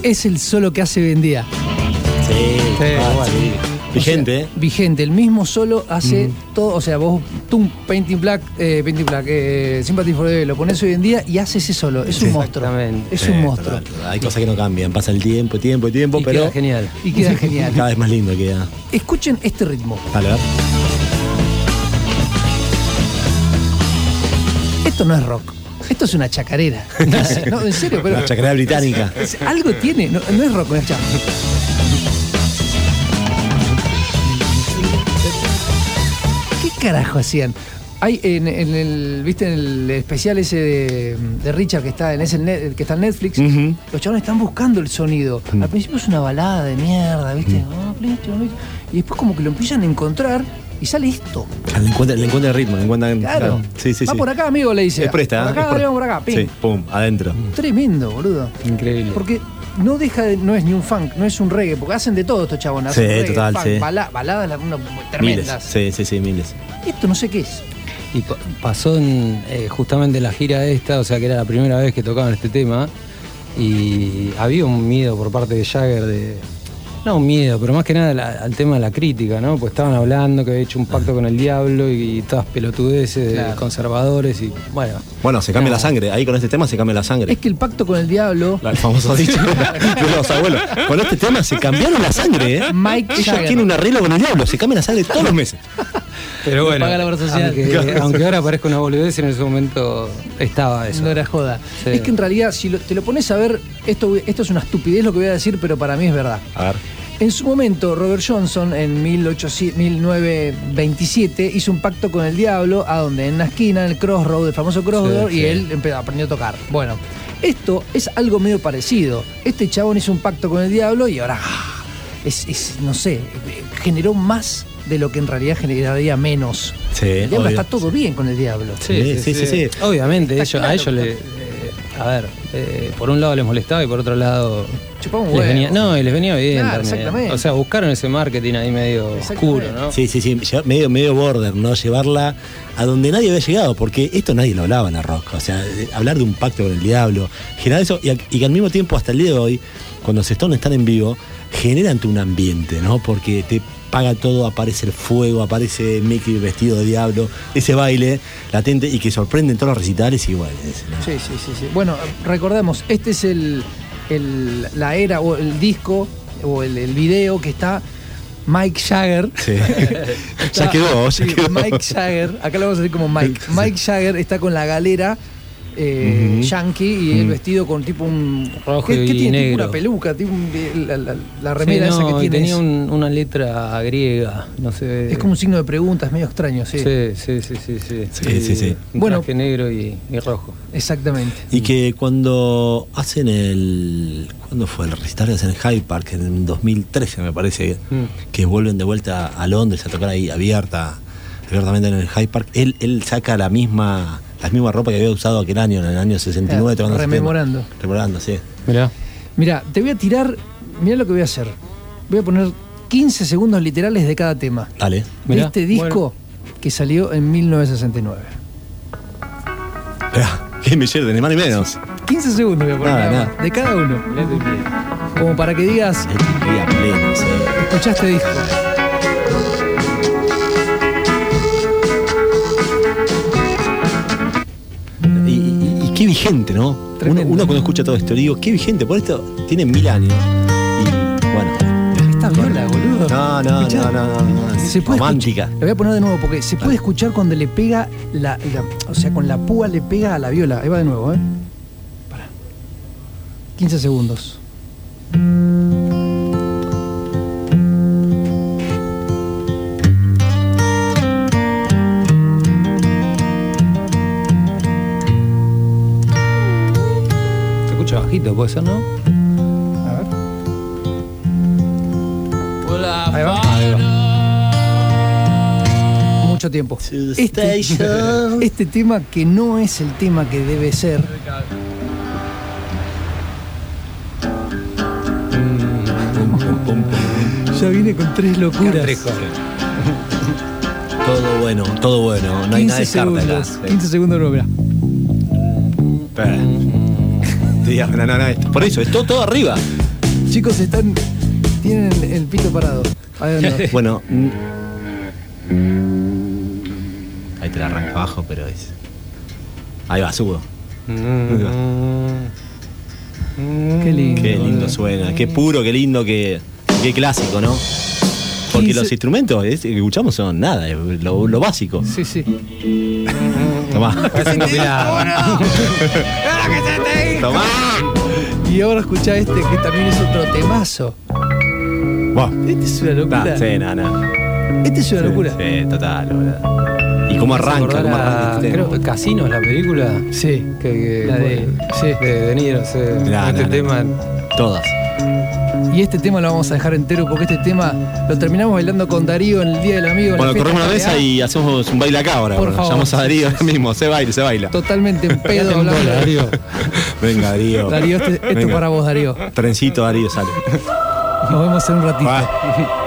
Es el solo que hace hoy en día. Sí, ah, bueno. sí. Vigente, ¿eh? Vigente, el mismo solo hace todo, o sea, vos, tú, Painting Black, eh, Painting Black, eh, Sympathy for the Devil, lo pones hoy en día y hace ese solo. Es un monstruo. Exactamente. Es Sí, un monstruo. Hay cosas que no cambian. Pasa el tiempo, tiempo, tiempo, Y pero queda genial. Y queda genial. cada vez más lindo queda. Escuchen este ritmo. Ver. Esto no es rock. Esto es una chacarera. No, en serio, pero. La chacarera británica. Es- Algo tiene, no, no es rock, es cha- ¿Qué carajo hacían? Hay en, en el, viste, en el especial ese de, de Richard que está en ese net- que está en Netflix, los chavales están buscando el sonido. Al principio es una balada de mierda, viste, Ah, pleito, pleito. y después como que lo empiezan a encontrar y sale esto. Ah, Le encuentra, le encuentra el ritmo, le encuentran. Claro. Sí, sí, Va sí. por acá, amigo, le dice. Es presta, Por ¿eh? acá, Es vamos por acá, pim. Sí, pum, adentro. Tremendo, boludo. Increíble. Porque no deja de, no es ni un funk, no es un reggae, porque hacen de todo estos chabones. Sí, hacen reggae, total, funk, sí. bala- baladas la- una- Miles. tremendas. Sí, sí, sí, miles. Esto no sé qué es. Y pa- pasó en, eh, justamente la gira esta, o sea que era la primera vez que tocaban este tema, y había un miedo por parte de Jagger de. No un miedo, pero más que nada la- al tema de la crítica, ¿no? Pues estaban hablando que había hecho un pacto con el diablo y, todas pelotudeces de Claro. conservadores y bueno. Bueno, se cambia No. la sangre. Ahí con este tema se cambia la sangre. Es que el pacto con el diablo, La- El famoso dicho de los abuelos. Con este tema se cambiaron la sangre, ¿eh? Mike Ellos Jagger. tienen un arreglo con el diablo, se cambian la sangre todos los meses. Pero bueno, paga la obra social. Aunque, Claro. aunque ahora parezca una boludez, en ese momento estaba eso. no era joda. Sí. Es que en realidad, si lo- te lo pones a ver, esto, esto es una estupidez lo que voy a decir, pero para mí es verdad. A ver. En su momento, Robert Johnson, en 1800 1927, hizo un pacto con el diablo, a donde en una esquina, en el Crossroad, el famoso Crossroad, Sí, y sí. él aprendió a tocar. Bueno, esto es algo medio parecido. Este chabón hizo un pacto con el diablo y ahora ah, es, es, no sé, eh, generó más de lo que en realidad generaría menos. Sí, el diablo obvio. está todo bien con el diablo. Sí, sí, sí, sí. Obviamente, Está ellos, claro, a ellos le. eh, a ver, eh, por un lado les molestaba y por otro lado. Chupamos les huevo. venía, no, y les venía bien Claro, también. exactamente. O sea, buscaron ese marketing ahí medio oscuro, ¿no? Sí, sí, sí, medio, medio border, ¿no? Llevarla a donde nadie había llegado, porque esto nadie lo hablaba en la rock. O sea, de- hablar de un pacto con el diablo, generar eso, y que al mismo tiempo, hasta el día de hoy, cuando los Stones están en vivo, generan un ambiente, ¿no? Porque te paga todo, aparece el fuego, aparece Mickey vestido de diablo, ese baile latente y que sorprende en todos los recitales y bueno, es- ¿no? Sí, sí, sí, sí. Bueno, recordemos, este es el, el- la era o el disco o el, el video que está Mike Jagger. Sí. Está- ya quedó, ya quedó. Mike Jagger, acá lo vamos a decir como Mike. Mike Jagger está con la galera eh, Ujú. yankee y él Ujú. vestido con tipo un. Rojo ¿Qué, qué y tiene? Tipo negro. una peluca, tipo un- la, la- la Sí, remera esa no, que tiene. tenía un- una letra griega, no sé. es como un signo de preguntas, medio extraño, sí. Sí, sí, sí, sí. Sí, Sí, sí, sí. Un Bueno. traje negro y, y rojo. Exactamente. Y que cuando hacen el. ¿Cuándo fue el recital que hacen en Hyde Park? En 2013, me parece. Mm. Que vuelven de vuelta a Londres a tocar ahí abierta, abiertamente en el Hyde Park. Él, él saca la misma, la misma ropa que había usado aquel año, en el año 69. Ah, tocando ese tema. rememorando. Rememorando, sí. Mirá. Mira, te voy a tirar. Mira lo que voy a hacer. Voy a poner 15 segundos literales de cada tema. Dale. De Mirá, este disco que salió en 1969. Espera, que me de ni más ni menos. 15 segundos voy a poner Nada, nada nada. de cada uno. Como para que digas, El día pleno, sí. escuchaste disco. Qué vigente, ¿no? Uno, uno cuando escucha todo esto, digo, qué vigente, por esto tiene mil años. Y bueno. Esta viola, boludo. No, no, no, no, no, no. Se puede Romántica. Lo voy a poner de nuevo porque se puede escuchar cuando le pega la, la- O sea, con la púa le pega a la viola. Ahí va de nuevo, ¿eh? Para. 15 segundos. Puede ser, ¿no? A ver. Well, I Ahí va. Mucho tiempo. Este, este tema que no es el tema que debe ser. Ya vine con tres locuras. Cantrejo. Todo bueno, todo bueno. No hay 15 nada de descarte acá. segundos. 15 segundos no, mirá. Sí, no, no, no, esto- por eso, es todo, todo arriba. Chicos, están. Tienen el pito parado. Ahí anda. Bueno. mm. Ahí te la arranca abajo, pero es. Ahí va, subo. Qué lindo. Qué lindo suena, qué puro, qué lindo, qué, qué clásico, ¿no? Porque 15. los instrumentos es- que escuchamos son nada, es lo, lo básico. Sí, sí. Tomá. Parece compilado. Tomá. Y ahora escuchá este que también es otro temazo. Buah. Este es una locura. Nah, sí. Este es una Sí, locura. Sí, total, boludo. ¿Y cómo arranca? ¿Cómo arranca este tema? creo, Casino, la película. Sí. Que, que- La de- sí. de De Niro, sí. Nah, este nah, nah. tema. Todas. Y este tema lo vamos a dejar entero porque este tema lo terminamos bailando con Darío en el Día del Amigo. en Bueno, corremos una mesa y hacemos un baile acá ahora. Por favor. Llamamos a Darío ahora mismo, se baila, se baila. Totalmente en pedo. Hablando. Darío. Venga, Darío. Darío, este, esto es Venga. para vos, Darío. Trencito, Darío, sale. Nos vemos en un ratito. Va.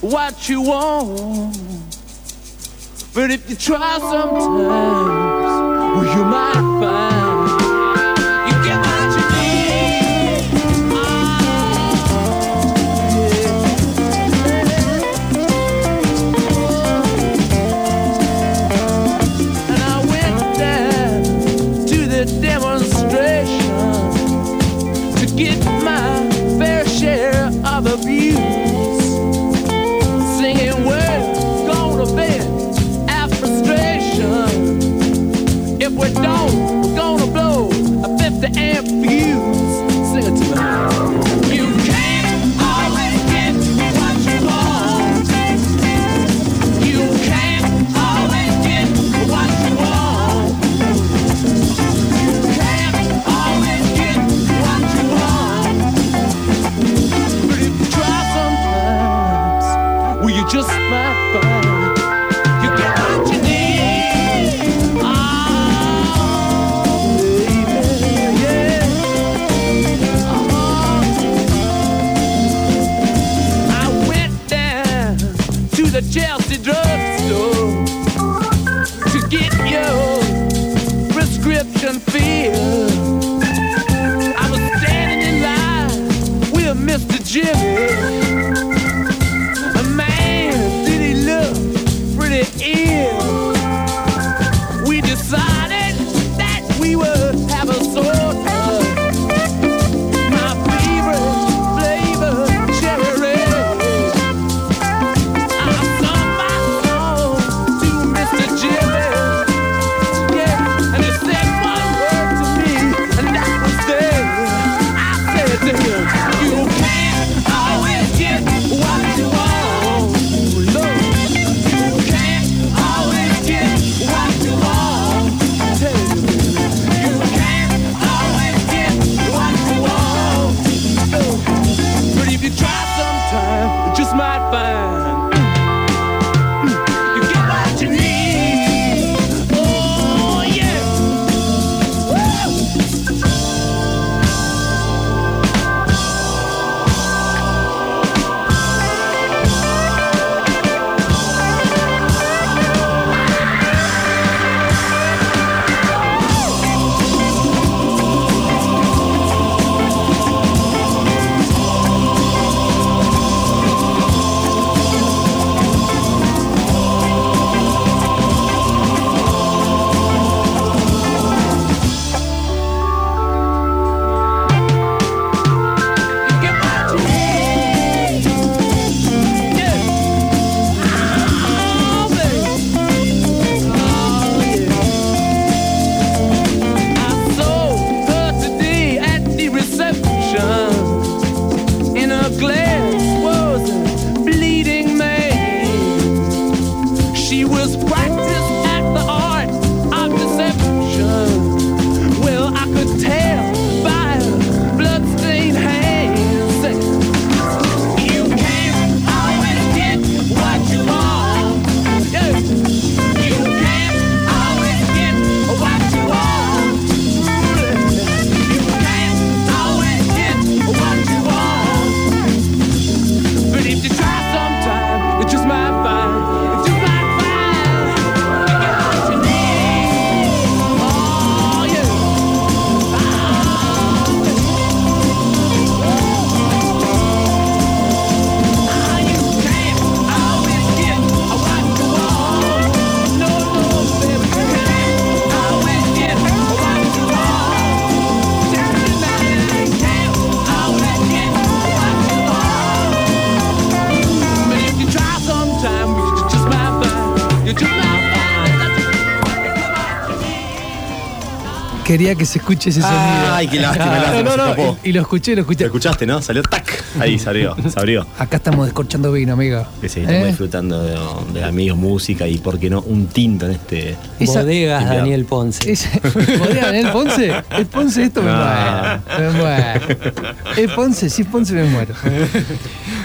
what you want. But if you try sometimes, well, you might find Quería que se escuche ese sonido. Ay, qué lástima, Ah, lástima, No, se no, escapó. y, y lo escuché, lo ¿Lo escuché. escuchaste, no? Salió tac. Ahí salió, se abrió. Acá estamos descorchando vino, amigo. Que sí, estamos ¿Eh? disfrutando de, de amigos, música y, ¿por qué no? Un tinto en este. Esa- Bodegas Invierno. Daniel Ponce. ¿Podría Daniel Ponce? ¿Es Ponce esto? Me No. muero. Me muero. ¿Es Ponce? Si es Ponce, me muero.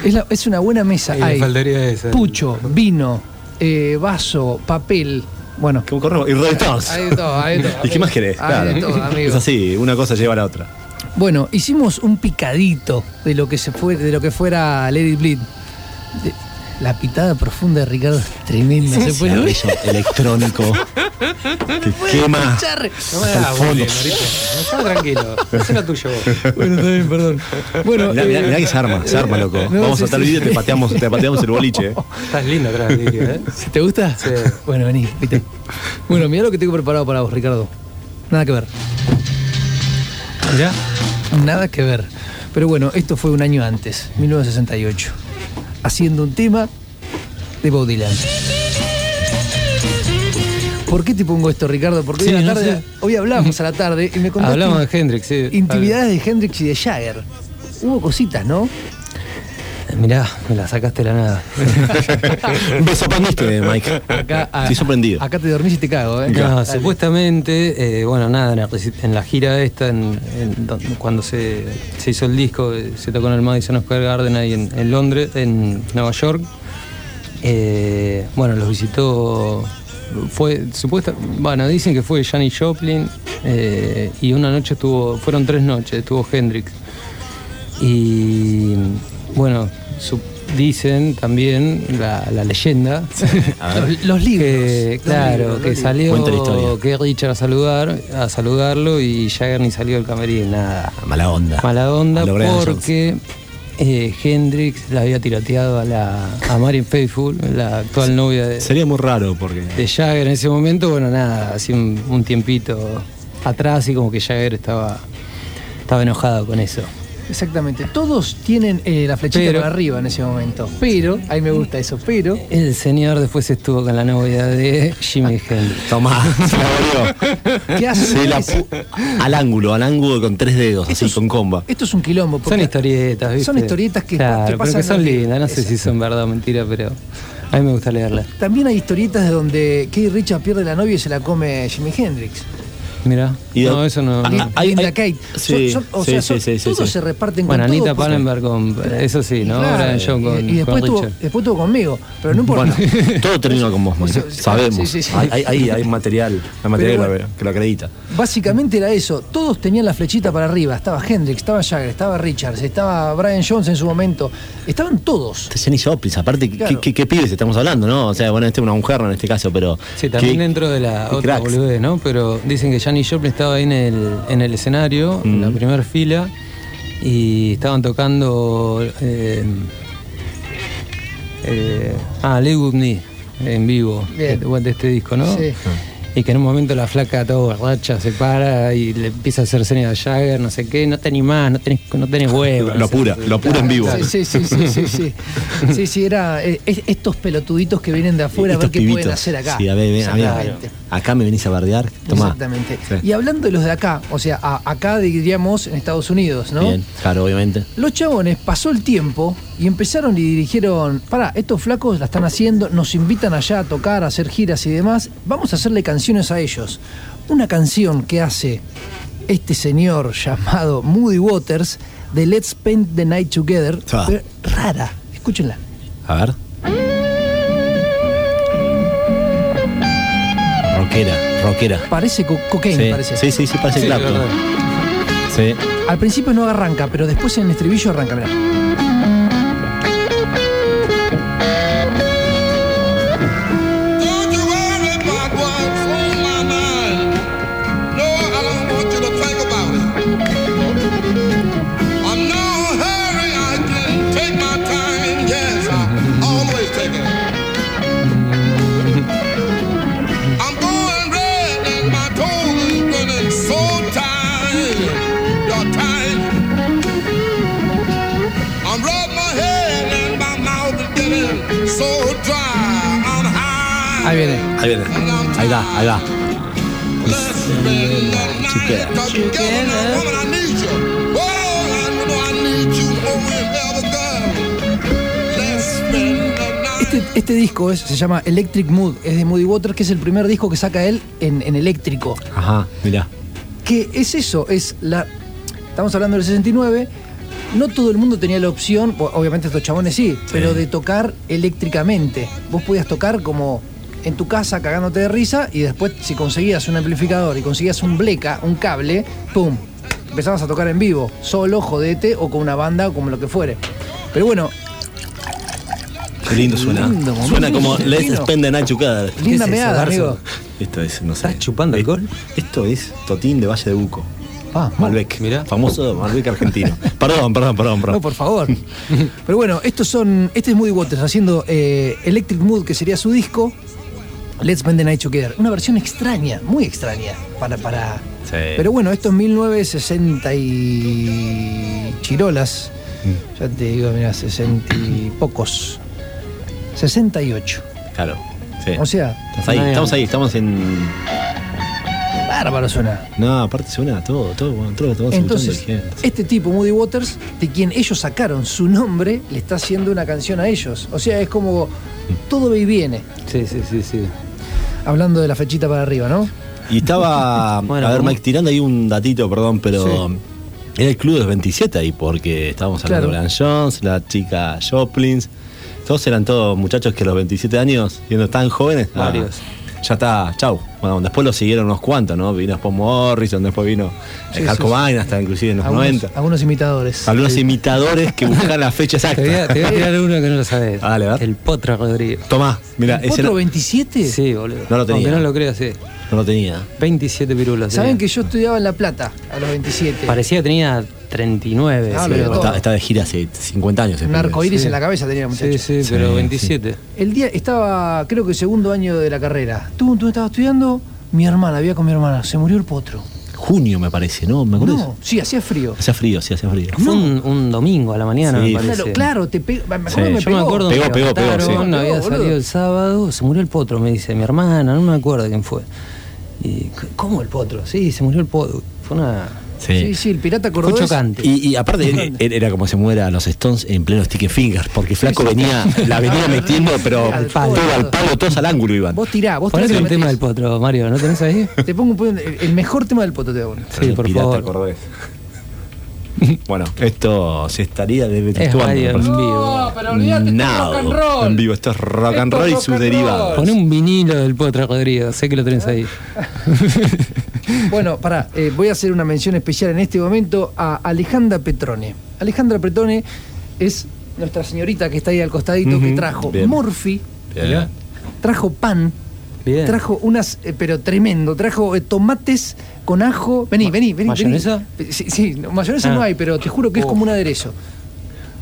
Es, la- es una buena mesa. Ahí Hay faltaría eso. pucho, vino, eh, vaso, papel. Bueno, ¿Cómo corremos? Y Rolling Stones. hay de todo, hay de todo. ¿Y qué más querés? Hay de todo, amigo. Es así, una cosa lleva a la otra. Bueno, hicimos un picadito de lo que se fue, de lo que fuera Lady Bleed. De- la pitada profunda de Ricardo es tremenda. Se puede ver. Cigarrillo electrónico. que quema. Escuchar. No me hagas fondo. bullying. Está tranquilo. Lo tuyo vos. Bueno, está bien, perdón. Bueno, Mirá, mirá, eh, mirá que se arma, se arma, loco. no, Vamos sí, a saltar el sí. vídeo y te pateamos, te pateamos el boliche. eh. Estás lindo atrás del vídeo, ¿eh? ¿Te gusta? Sí. Bueno, vení, viste. Bueno, mira lo que tengo preparado para vos, Ricardo. Nada que ver. ¿Ya? Nada que ver. Pero bueno, esto fue un año antes, 1968. Haciendo un tema de Bob Dylan. ¿Por qué te pongo esto, Ricardo? Porque Sí, hoy, a la no tarde, sé. hoy hablamos a la tarde y me contaste Hablamos de Hendrix, sí. intimidades de Hendrix y de Jagger. Hubo cositas, ¿no? Mirá, me la sacaste de la nada. Me sorprendiste, Mike. Acá, a- Estoy sorprendido. Acá te dormís y te cago, ¿eh? No, Dale. supuestamente, eh, bueno, nada, en la, reci- en la gira esta, en, en don- cuando se, se hizo el disco, eh, se tocó en el Madison Square Garden ahí en, en Londres, en Nueva York. Eh, bueno, los visitó, fue supuesta, bueno, dicen que fue Janis Joplin eh, y una noche estuvo, fueron tres noches, estuvo Hendrix. Y bueno, su- dicen también la, la leyenda. Los, los libros. Que, los claro, libros, que salió que Richard a saludar, a saludarlo y Jagger ni salió del camerino, nada. Mala onda. Mala onda porque eh, Hendrix la había tiroteado a la a Marion Faithful, la actual novia de, Sería muy raro porque. de Jagger en ese momento, bueno nada, hacía un, un tiempito atrás y como que Jagger estaba, estaba enojado con eso. Exactamente. Todos tienen eh, la flechita Pero- para arriba en ese momento. Pero, ahí me gusta eso, pero. El señor después estuvo con la novia de Jimi Hendrix. Tomá, se la volvió. ¿Qué hace? La al ángulo, al ángulo con tres dedos, Esto así es- con comba. Esto es un quilombo. Son historietas, ¿viste? Son historietas que- Claro, que pero pasan que son lindas. No sé si son verdad o mentira, pero a mí me gusta leerlas. También hay historietas de donde Keith Richard pierde la novia y se la come Jimi Hendrix. Mira, no, eso no. Ah, no. ah, hay- Linda hay- Kate. sí, Son- son- o sí, sea, sí, son- sí, sí, todos sí. se reparten Bueno, con Anita todo, Pallenberg con. Eso sí, ¿no? Claro, Brian Jones con, y, después, con tuvo, después tuvo conmigo, pero no importa. Bueno, todo termina con vos. Eso- Sabemos. sí, sí, sí. Hay, hay, hay- material, hay material Pero que, lo, que lo acredita. Básicamente era eso, todos tenían la flechita para arriba, estaba Hendrix, estaba Jagger, estaba Richards, estaba Brian Jones en su momento, estaban todos. Jenny Joplin, aparte, ¿qué- Claro. ¿qué, qué, pibes estamos hablando, no? O sea, bueno, este es una mujer ¿no? en este caso, pero. Sí, también qué- dentro de la otra boludez, ¿no? Pero dicen que Janis Joplin estaba ahí en el, en el escenario, en la primera fila, y estaban tocando. Eh, eh, ah, Lay With Me, en vivo, de, de este disco, ¿no? Sí. Y que en un momento la flaca toda borracha se para y le empieza a hacer señas a Jagger, no sé qué, no te animás, no tenés, no tenés huevo. Lo apura, lo apura en vivo. Sí, sí, sí, sí, sí, sí. Sí, sí, era eh, es- estos pelotuditos que vienen de afuera a ver qué pueden hacer acá. Sí, a ver, ven, a ver. Acá me venís a bardear. Tomá. Exactamente. Sí. Y hablando de los de acá, o sea, a- acá diríamos en Estados Unidos, ¿no? Bien, claro, obviamente. Los chabones pasó el tiempo y empezaron y dirigieron, pará, estos flacos la están haciendo, nos invitan allá a tocar, a hacer giras y demás, vamos a hacerle canciones a ellos. Una canción que hace este señor llamado Moody Waters de Let's Spend the Night Together, Ah. pero rara, escúchenla. A ver. Rockera, rockera. Parece co cocaine, Sí, parece. sí, sí, sí, parece Sí, Clapton. Sí. Al principio no arranca, pero después en el estribillo arranca, mirá. The night. Este, este disco es- se llama Electric Mood, es de Moody Waters, que es el primer disco que saca él en, en eléctrico. Ajá, mirá. que es eso, es la. Estamos hablando del 69. No todo el mundo tenía la opción, obviamente estos chabones sí, pero de tocar eléctricamente. Vos podías tocar como en tu casa cagándote de risa y después si conseguías un amplificador y conseguías un bleca, un cable, ¡pum! Empezabas a tocar en vivo, solo, jodete o con una banda o como lo que fuere. Pero bueno, Qué lindo suena. Lindo suena como. Let's spend the night linda es meada, amigo. Esto es, no sé. ¿Estás chupando alcohol? Esto es Totín de Valle de Buco. Ah, Malbec. Mirá. Famoso Malbec argentino. perdón, perdón, perdón, perdón. No, por favor. Pero bueno, estos son. Este es Moody Waters haciendo eh, Electric Mood, que sería su disco. Let's Spend the Night Together. Una versión extraña, muy extraña. Para. para Sí. Pero bueno, esto es 1960 y. Chirolas. Mm. Ya te digo, mira, 60 y pocos. 68. Claro. Sí. O sea, Estás ahí, estamos ahí, estamos en. bárbaro suena. No, aparte suena todo, todo, bueno, todo estamos Entonces, este tipo, Moody Waters, de quien ellos sacaron su nombre, le está haciendo una canción a ellos. O sea, es como todo va y viene. Sí, sí, sí, sí. Hablando de la fechita para arriba, ¿no? Y estaba. Bueno, a ver. Mike, tirando ahí un datito, perdón, pero. Sí. Era el club de los 27 ahí, porque estábamos hablando Claro. de Brian Jones, la chica Joplins. Todos eran todos muchachos que a los 27 años, siendo tan jóvenes. ah, Varios. ya está, chau. Bueno, después lo siguieron unos cuantos, ¿no? Vino después Morrison, después vino Sí, el. Cobain, hasta inclusive en los algunos, 90. algunos imitadores. Algunos imitadores que buscan la fecha Te voy, a, exacta. te voy a tirar uno que no lo sabes. Dale, a ver. El Potro Rodríguez. Tomá, mira, ese ¿Otro no, 27? Sí, boludo. No lo tenía. Aunque no lo creas, sí. no lo tenía. 27 pirulos. Saben tenía. que yo estudiaba en La Plata a los 27. Parecía que tenía 39. Ah, sí, pero-. Está, está de gira hace 50 años. el Un arcoíris Sí. en la cabeza tenía el muchacho. Sí, sí, pero sí. 27. El día estaba, creo que segundo año de la carrera. Tú, tú estabas estudiando, mi hermana, había con mi hermana, se murió el potro. Junio me parece, ¿no? ¿Me acuerdas? No, sí, hacía frío. Hacía frío, sí, hacía frío. Fue un, un domingo a la mañana, Sí, me parece. Claro, claro, te pe- me acuerdo Sí, que me Yo me pegó. acuerdo Pegó, me pegó, pegó, había Pegó, boludo. salido el sábado, se murió el potro, me dice mi hermana, no me acuerdo quién fue. Y, ¿Cómo el potro? Sí, se murió el potro. Fue una. Sí, sí, el pirata Fue cordobés. chocante. Y, y aparte él- él era como se muera a los Stones en pleno sticky fingers, porque Flaco venía, la venía metiendo, pero Al todo palo. al palo, todos al ángulo iban. Vos tirá, vos Ponete que tema del potro, Mario, ¿no tenés ahí? Te pongo un- el mejor tema del poto te hago. Sí, El por pirata favor. cordobés. bueno, esto se estaría Es desvirtuando. me en vivo. pero olvídate, esto es Now, rock and roll. En vivo, esto es rock and roll es y sus derivados. Pon un vinilo del potro Rodríguez, sé que lo tenés ahí. Bueno, pará, eh, voy a hacer una mención especial en este momento a Alejandra Petrone. Alejandra Petrone es nuestra señorita que está ahí al costadito que trajo bien. Morphy, Bien. trajo pan, Bien. trajo unas, eh, pero tremendo, trajo eh, tomates con ajo. Vení, vení, vení. ¿Mayonesa? vení. Sí, sí, mayonesa Ah. no hay, pero te juro que es como un aderezo.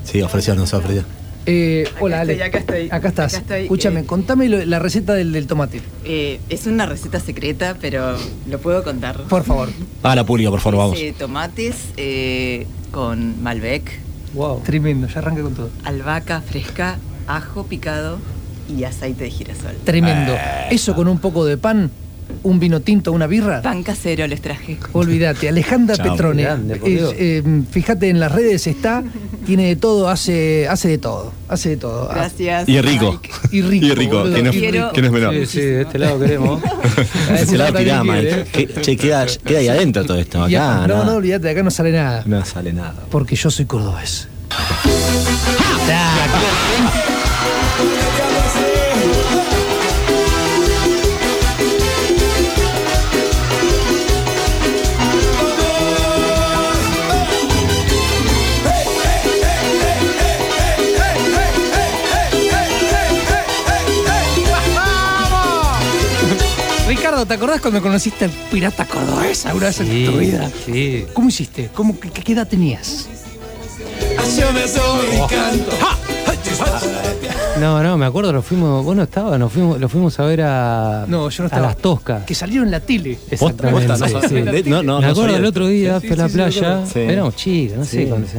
Sí, ofreció, no se ofreció. Eh, Acá hola, Ale. acá estoy. Acá estás. Acá estoy, Escúchame, eh. contame lo- la receta del, del tomate, Eh, es una receta secreta, pero lo puedo contar. por favor. Ah, la pública, por favor, vamos. Tomates eh, con Malbec, Wow. Tremendo, ya arranca con todo. albahaca fresca, ajo picado y aceite de girasol. Tremendo. Eso con un poco de pan, un vino tinto, una birra. Pan casero les traje. Olvídate, Alejandra Chao. Petrone. Grande, eh, fíjate en las redes está, tiene de todo, hace, hace de todo, hace de todo. Ah, Gracias. Y es rico. Mike. Y rico, Y rico, que no, y rico. que no es menor. Sí, sí, de este lado queremos. Se la también tirá, Mike. Que- Che, queda, queda ahí adentro todo esto. Acá no, nada. no, olvídate, acá no sale nada. No sale nada. Porque yo soy cordobés. Ricardo, ¿te acordás cuando conociste al pirata cordobés alguna vez en tu vida? sí. ¿Cómo hiciste? ¿Cómo, qué, qué edad tenías? No, no, me acuerdo, lo fuimos, vos no estabas, nos fuimos, lo fuimos a ver a, No, yo no a estaba. las Toscas. Que salió en la tele. Exactamente. Posta, no, sí, sí. no, no, me acuerdo el otro día, Sí, fui a la sí, sí, playa. Sí. éramos chicos, no sé Sí. cuándo se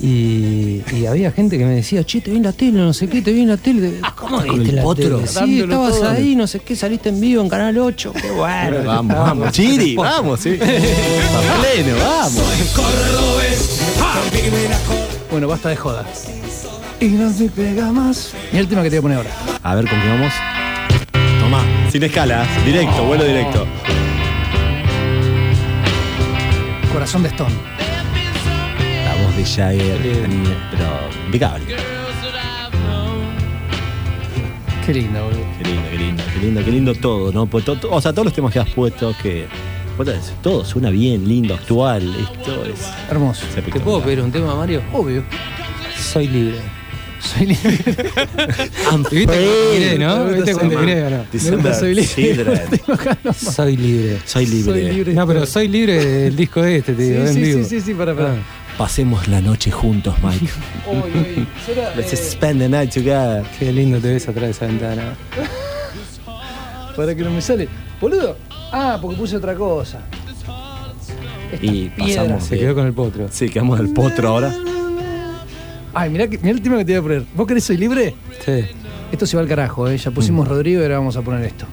Y, y había gente que me decía, che, te vi en la tele, no sé qué, te vi en la tele. ¿Cómo Con viste la potro. tele? Sí, estabas todo. ahí, no sé qué, saliste en vivo en Canal 8. Qué bueno. Vamos, vamos. Chiri, vamos, sí. Pleno, vamos. Bueno, basta de jodas. Y no se pega más. Mira el tema que te voy a poner ahora. A ver con qué vamos. Toma, sin escalas, directo, vuelo directo. Corazón de Stone. De Jagger, pero impecable. Qué lindo, boludo. Qué lindo, qué lindo, qué lindo, qué lindo todo, ¿no? Pues to- to- o sea, todos los temas que has puesto, que. Todo suena bien, lindo, actual. Esto es. Hermoso. es ¿Te puedo pedir un tema, Mario? Obvio. Soy libre. Soy libre. ¿Viste cuando tiré, no? ¿Viste cuando tiré o no? December soy libre. Soy libre. Soy libre. Soy libre. No, pero soy libre del disco este, te digo, Sí, en sí, vivo. sí, sí, sí, para, para. Pasemos la noche juntos, Mike. Uy, uy. Será, Let's eh, spend the night together. qué lindo te ves atrás de esa ventana. para que no me sale. Boludo. Ah, porque puse otra cosa. Esta Y piedra. pasamos. Se quedó con el potro. Sí, quedamos del potro ahora. Ay, mirá, que- mirá el tema que te voy a poner. ¿Vos querés Soy Libre? Sí. Esto se va al carajo, ¿eh? Ya pusimos Rodrigo y ahora vamos a poner esto.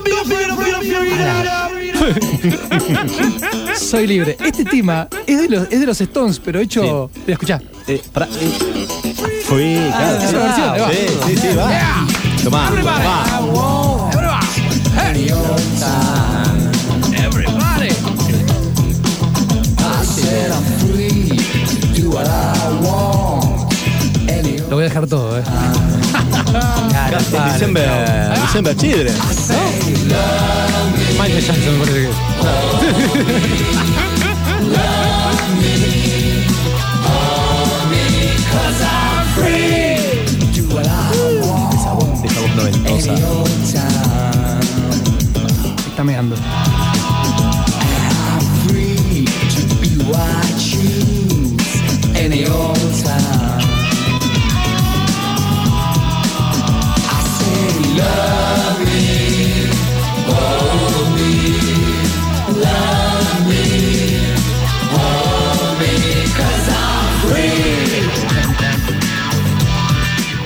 Soy libre. Este tema es de los, es de los Stones, pero hecho. Mira, escuchá. Eh, eh. Fui, claro. esa sí. versión, ahí va. Sí, sí, sí, va. Tomá, va. Lo voy a dejar todo, ¿eh? December, December Children. Michael Jackson me parece que es. Esa voz, esa voz noventosa. Está meando.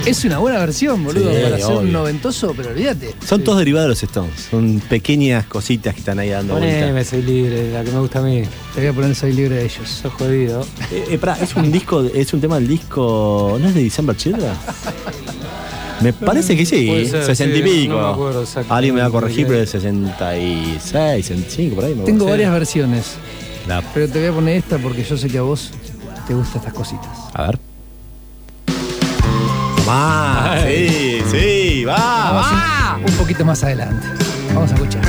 Es una buena versión, boludo, Sí, para ser un noventoso, pero olvídate. Son todos derivados de los Stones. Son pequeñas cositas que están ahí dando Poneme, vueltas. soy libre, la que me gusta a mí. Te voy a poner Soy libre de ellos. Sos jodido. Eh, eh, pará, es un disco, es un tema del disco. ¿No es de December Children? Me parece que sí, ser, 60 y sí, pico. no me acuerdo exactamente Alguien me va a corregir, pero es 66, 65, por ahí. me Tengo varias versiones, La- pero te voy a poner esta porque yo sé que a vos te gustan estas cositas. A ver. Sí, sí, va, Vamos va. un, un poquito más adelante. Vamos a escuchar.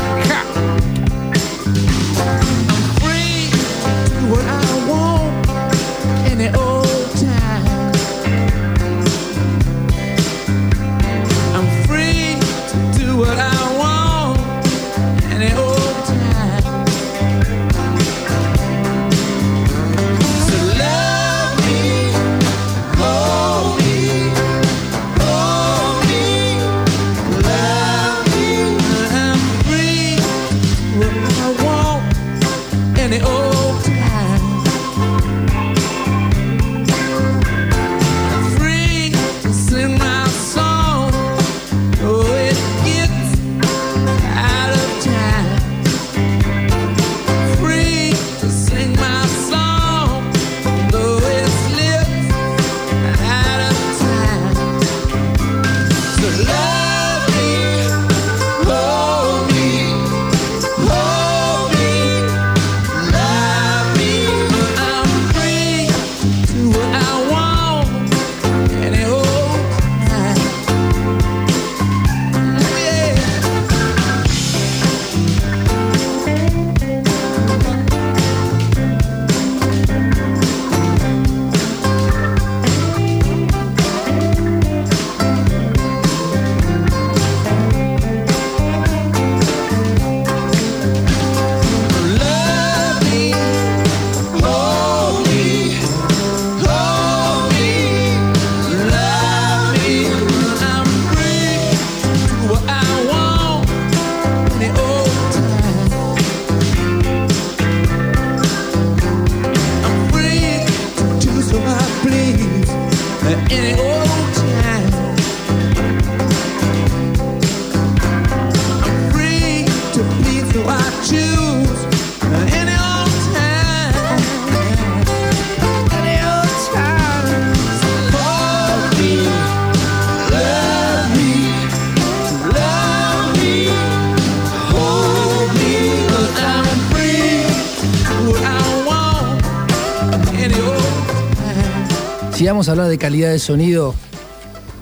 Vamos a hablar de calidad de sonido,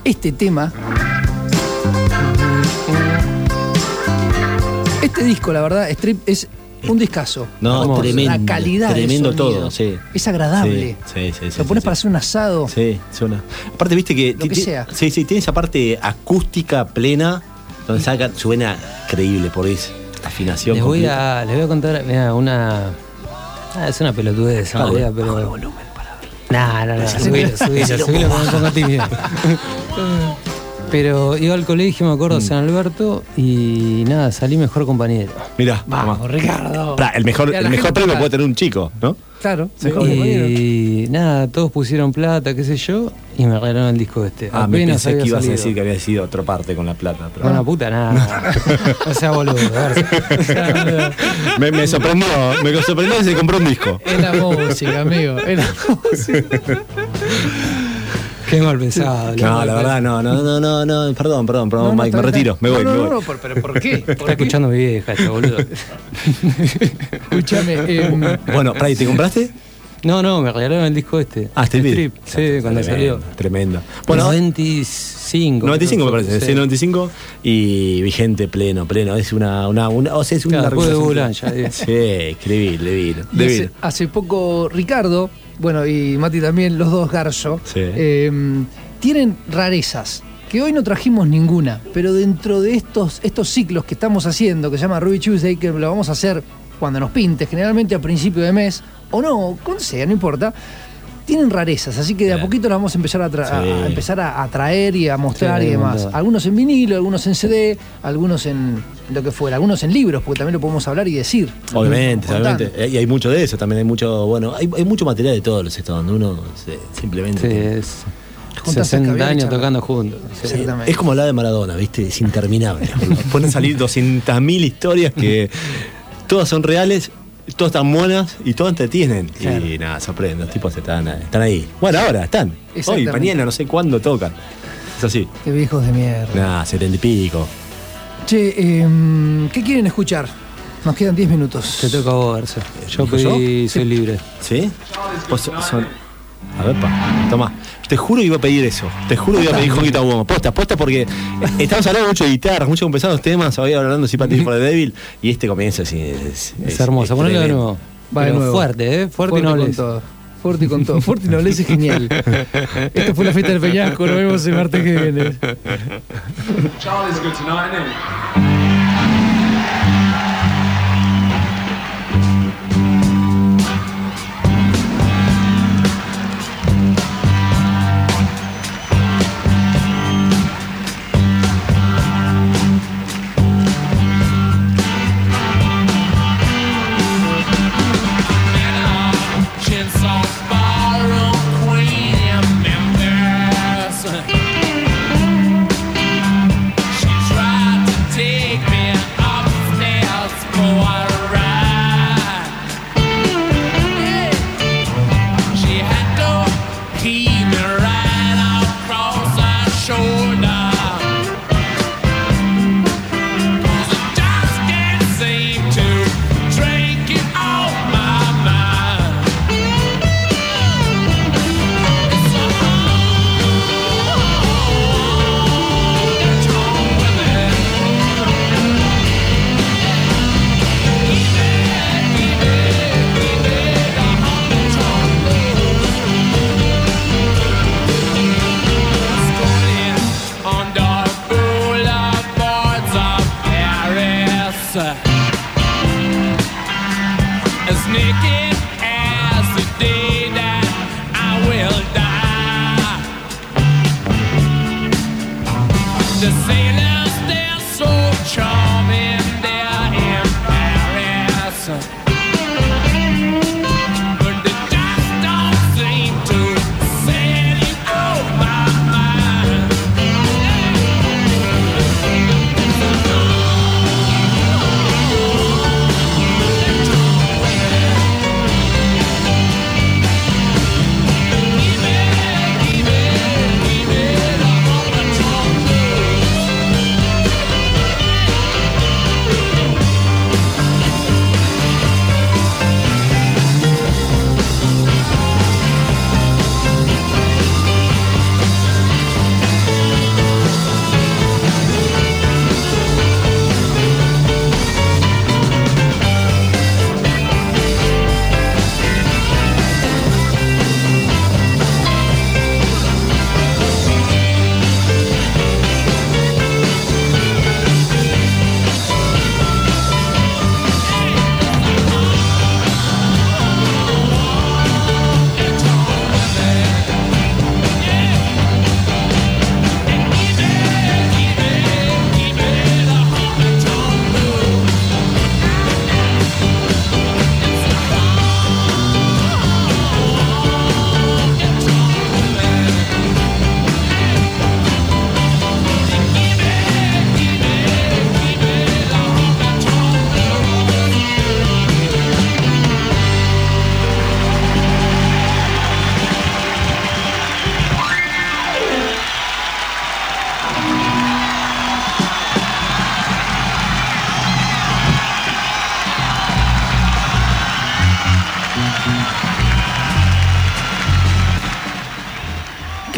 este tema. Este disco, la verdad, Strip es un discazo. No, Hermoso. tremendo. La calidad Tremendo todo, sí. Es agradable. Sí, sí, sí. Lo sí, pones sí. para hacer un asado. Sí, suena. Aparte, viste que. Lo que sea. Sí, sí, tiene esa parte acústica plena, donde saca, suena creíble por eso. Afinación. Les voy completa. a, les voy a contar, mira, una. ah, es una pelotudez, Ah, bueno, pero. volumen No, no, no, subilo, subilo, subilo que me pongo tímido. Pero iba al colegio, me Mm. acuerdo, San Alberto, y nada, salí mejor compañero. Mirá, Vamos. Ricardo. El mejor, la el mejor gente premio puede tener un chico, ¿no? Claro, mejor compañero. Y nada, todos pusieron plata, qué sé yo, y me regalaron el disco este. Ah, me pensé había que ibas a decir que había sido otra parte con la plata. pero- No, una puta, nada. no sea boludo. a ver. O sea, boludo. me, me sorprendió, me sorprendió que se compró un disco. Es la música, amigo. Es la música. Qué mal pensado. No, la verdad, no, no, no, no, no, perdón, perdón, perdón, No, no, Mike, me retiro, me voy, No, me no, voy. no, no, pero, ¿por qué? Está escuchando mi vieja este boludo. Escúchame. em, Bueno, Fray, ¿te compraste? No, no, me regalaron el disco este. Ah, este Strip. Sí, cuando Tremendo, salió. Tremendo. Bueno, 95. 95 me parece, sí, 95 y vigente pleno, pleno. Es una, una, una o sea, es una Claro, de Bulan, ya, Sí, hace, divino. hace poco Ricardo, bueno, y Mati también, los dos Garzo, Sí. eh, tienen rarezas. Que hoy no trajimos ninguna, pero dentro de estos, estos ciclos que estamos haciendo, que se llama Ruby Tuesday, que lo vamos a hacer cuando nos pinte, generalmente a principio de mes, o no, con sea, no importa, tienen rarezas, así que de a poquito las vamos a empezar a, tra- a- Sí. a empezar a, a traer y a mostrar Sí, y demás. Algunos en vinilo, algunos en CD, algunos en lo que fuera, algunos en libros, porque también lo podemos hablar y decir. Obviamente, obviamente. Y hay mucho de eso, también hay mucho, bueno, hay, hay mucho material de todos los estados, donde uno se- simplemente... Sí, es Juntas 60 escabiar y años tocando juntos. Sí. Exactamente. Es como hablar de Maradona, ¿viste? Es interminable. Pueden salir 200.000 historias que todas son reales, todas están buenas y todas entretienen. Claro. Y nada, sorprende, los tipos están, están ahí. Bueno, ahora están. Hoy, mañana, no sé cuándo tocan. Es así. Qué viejos de mierda. Nada, setenta y pico. Che, em, ¿qué quieren escuchar? Nos quedan 10 minutos. Te toca a vos, Garza. Yo ¿Dijo pedí, soy libre. ¿Sí? So- son. A ver, pa, toma. Te juro que iba a pedir eso. Te juro que iba a pedir Honky Woman. Posta, posta porque estamos hablando mucho de guitarras, mucho pesados temas. Había hablando Sympathy for the Devil. Y este comienzo así es. Es, hermoso. Ponelo de nuevo. Va de nuevo. fuerte, ¿eh? Fuerte, y con nobles. todo. Fuerte y con todo. Fuerte y nobleza es genial. Esto fue la fiesta del Peñasco. Nos vemos el martes que viene. Charlie's good tonight,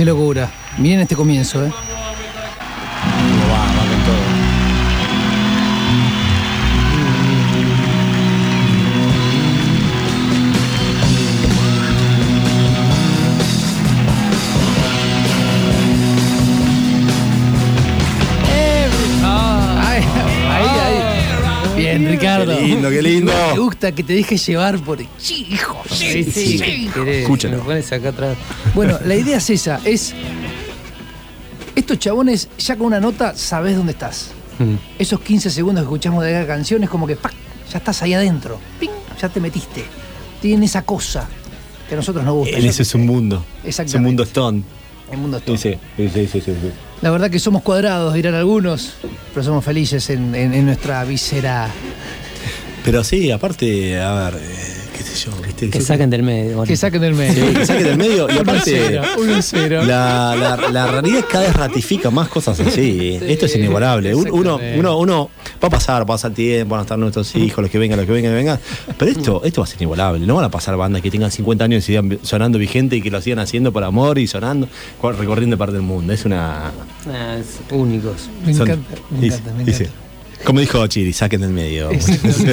locura. Miren este comienzo, ¿eh? Va, va con todo. Ahí, ahí. Bien, Ricardo. Qué lindo, qué lindo. Me gusta que te dejes llevar por. Sí, hijo. Sí, sí. Querés, Escúchalo. Nos pones acá atrás. Bueno, la idea es esa, es. Estos chabones, ya con una nota, sabés dónde estás. Mm. Esos 15 segundos que escuchamos de cada canción es como que ¡pac! ya estás ahí adentro. ¡Ping! Ya te metiste. Tienen esa cosa que a nosotros nos gusta. En ese es un mundo. Exactamente. Es un mundo stone. El mundo es todo. Sí, sí, sí, sí, sí, sí. La verdad que somos cuadrados, dirán algunos, pero somos felices en, en- en nuestra visera. Pero sí, aparte, a ver, eh, qué sé yo, ¿viste? Que saquen del medio. Que saquen del medio. Sí, que saquen del medio. Y aparte, 1-0. la, la, la realidad cada vez ratifica más cosas así. Esto es inigualable. Un- Uno, uno, uno va a pasar, va a pasar tiempo, van a estar nuestros hijos, los que vengan, los que vengan, que vengan. Pero esto, esto va a ser inigualable. No van a pasar bandas que tengan 50 años y sigan sonando vigente y que lo sigan haciendo por amor y sonando, recorriendo parte del mundo. Es una. Ah, es únicos. Me son- encanta, me encanta, me encanta. Como dijo Chiri, saquen del medio.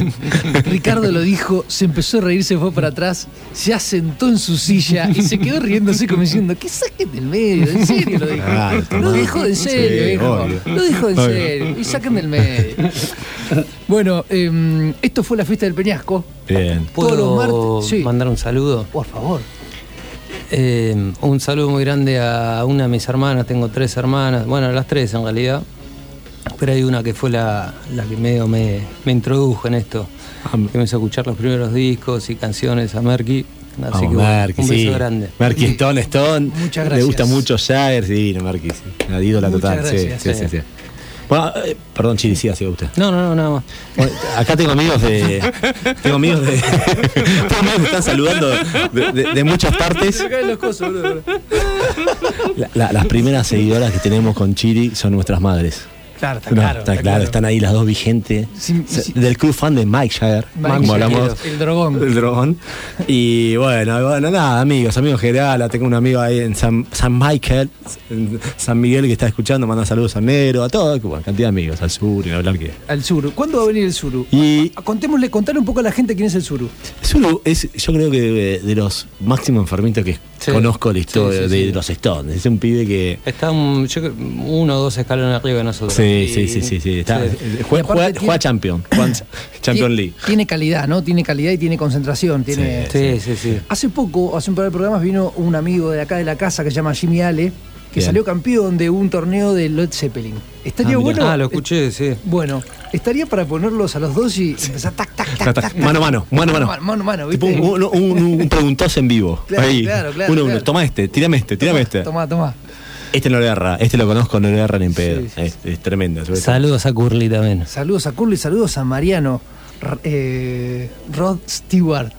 Ricardo lo dijo, se empezó a reír, se fue para atrás, se asentó en su silla y se quedó riéndose como diciendo, que saquen del medio, en serio lo dijo. Lo dijo en serio, Sí. Lo dijo en Obvio. serio. Y saquen del medio. Bueno, eh, esto fue la fiesta del Peñasco. Bien. Todos los ¿Puedo sí. mandar un saludo? Por favor. Eh, un saludo muy grande a una de mis hermanas, tengo tres hermanas, bueno, las tres en realidad, pero hay una que fue la, la que medio me, me introdujo en esto, Am- que me hizo escuchar los primeros discos y canciones a Merky, así que bueno, Merky, un beso sí. grande. Merky Stone, Stone. Muchas Le gracias. gusta mucho Jagger, sí, no, Merky, sí. Una ídola Muchas total. sí, gracias. sí, sí, sí. Bueno, eh, perdón, Chiri, sí, así usted. No, no, no, nada más. Bueno, acá tengo amigos de. Tengo amigos de. tengo amigos que están saludando de, de- de muchas partes. La- la- las primeras seguidoras que tenemos con Chiri son nuestras madres. Claro, está No, claro. está claro, están ahí las dos vigentes. Sí, sí. Del club fan de Mike Jagger, Mike como hablamos. el drogón. El dragón. Y bueno, bueno, nada, amigos, amigos general. Tengo un amigo ahí en San, San Michael, en San Miguel, que está escuchando, manda saludos a Nero, a todo, bueno, cantidad de amigos, al sur, y no hablar que. Al Suru. ¿Cuándo va a venir el Suru? Y Contémosle, contale un poco a la gente quién es el Suru. Zulu es, yo creo que de, de los máximos enfermitos que Sí. conozco la historia Sí, sí, de sí. los Stones. Es un pibe que. Está un, yo creo, uno o dos escalones arriba de nosotros. Sí, Sí, sí, sí, sí. Está, sí. Juega, aparte juega- tiene- juega Champion. Champion League. Tiene calidad, ¿no? Tiene calidad y tiene concentración. Tiene... Sí, sí, sí. Hace poco, hace un par de programas, vino un amigo de acá de la casa que se llama Jimmy Ale, que Bien. salió campeón de un torneo de Led Zeppelin. Estaría Ah, bueno. Ah, lo escuché, sí. Bueno, estaría para ponerlos a los dos y empezar tac, tac, tac, tac. Mano a mano, mano a mano. Mano a mano, Tipo ¿viste? un, un, un- un preguntoso en vivo. Claro, Ahí. claro, claro, uno, a uno. claro. Toma este, tirame este, tirame este. Tomá, tomá. Este no le erra, este lo conozco, no le erra ni en pedo. Sí, sí, es, es tremendo. Saludos a Curly también. Saludos a Curly, saludos a Mariano. Eh, Rod Stewart.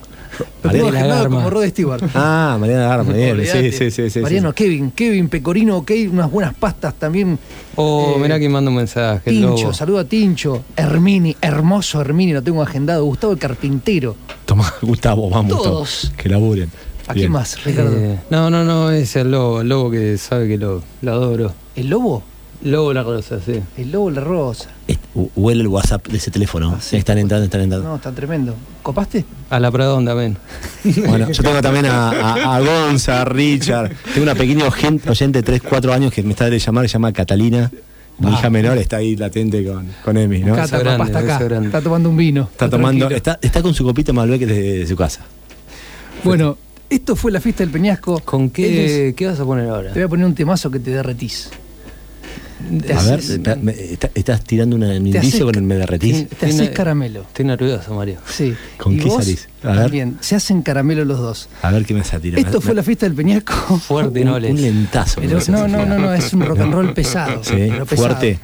Lo Mariano Garma. como Rod Stewart. Ah, Mariana Garma, bien. Sí, sí, sí, sí. Mariano, sí. Kevin, Kevin, Pecorino, ok, unas buenas pastas también. Oh, Eh, mirá quién manda un mensaje, Tincho, lobo. saludo a Tincho, Hermini, hermoso Hermini, lo tengo agendado. Gustavo el carpintero. Toma, Gustavo, vamos. Todos. Gustavo, Que laburen. ¿A quién más, Ricardo? Eh, no, no, no, es el lobo, el lobo que sabe que lo, lo adoro. ¿El lobo? Lobo la rosa, sí. El lobo la rosa. Es- Huele el WhatsApp de ese teléfono. Ah, sí. están entrando, están entrando. No, está tremendo. ¿Copaste? A la Pradón también. Bueno, yo tengo también a, a, a Gonza, a Richard. Tengo una pequeña oyen- oyente de 3, 4 años que me está de llamar, se llama Catalina. Mi hija menor está ahí latente con, con Emi, ¿no? Cata, grande, papá está acá. Está tomando un vino. Está tomando, está, está con su copita Malbec desde su casa. Bueno, esto fue la fiesta del Peñasco. ¿Con qué, es- qué vas a poner ahora? Te voy a poner un temazo que te derretís. A ver, me- está- estás tirando una- un indicio con el me derretís. Te haces caramelo. Estoy nervioso, Mario. Sí. ¿Con ¿Y qué vos? salís? A ver. También. Se hacen caramelo los dos. A ver qué me vas a tirar. Esto fue la fiesta del Peñasco. Fuerte, un, no un les. lentazo. Pero vas a no, no, no, no, es un rock and roll pesado. Sí, pero pesado. fuerte.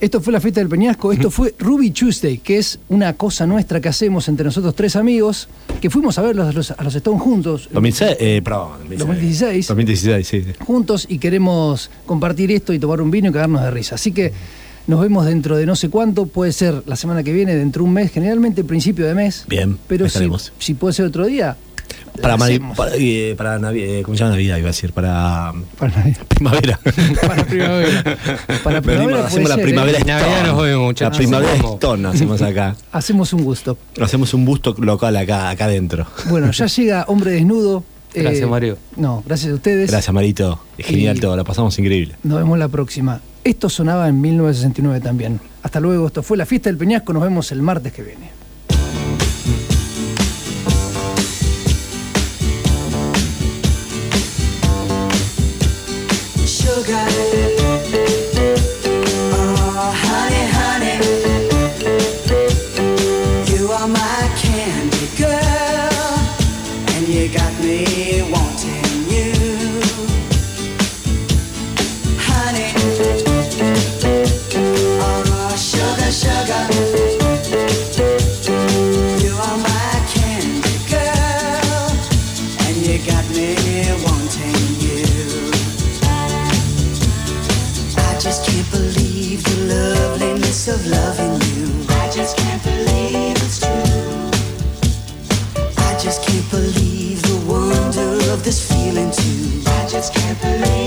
Esto fue la fiesta del Peñasco. Esto fue Ruby Tuesday, que es una cosa nuestra que hacemos entre nosotros tres amigos, que fuimos a ver los, los- a los Stones juntos. 2006, eh, perdón, 2016. 2016, sí. sí. juntos y queremos compartir esto y tomar un vino y cagarnos de risa. Así que nos vemos dentro de no sé cuánto, puede ser la semana que viene, dentro de un mes, generalmente principio de mes. Bien, Pero si, si puede ser otro día, Para, hacemos. para, eh, para Navi- eh, ¿cómo se llama Navidad? Iba a decir, para Para Navidad. primavera. Para primavera. Para primavera hacemos la ser, primavera ¿eh? Navidad nos vemos, La muchachos. primavera Vamos. Stone hacemos acá. Hacemos un gusto. Hacemos un busto local acá, acá adentro. Bueno, ya llega Hombre Desnudo. eh, Gracias, Mario. No, gracias a ustedes. Gracias, Marito. Es genial Y- todo, la pasamos increíble. Nos vemos la próxima. Esto sonaba en 1969 también. Hasta luego, esto fue la fiesta del Peñasco. Nos vemos el martes que viene. Believe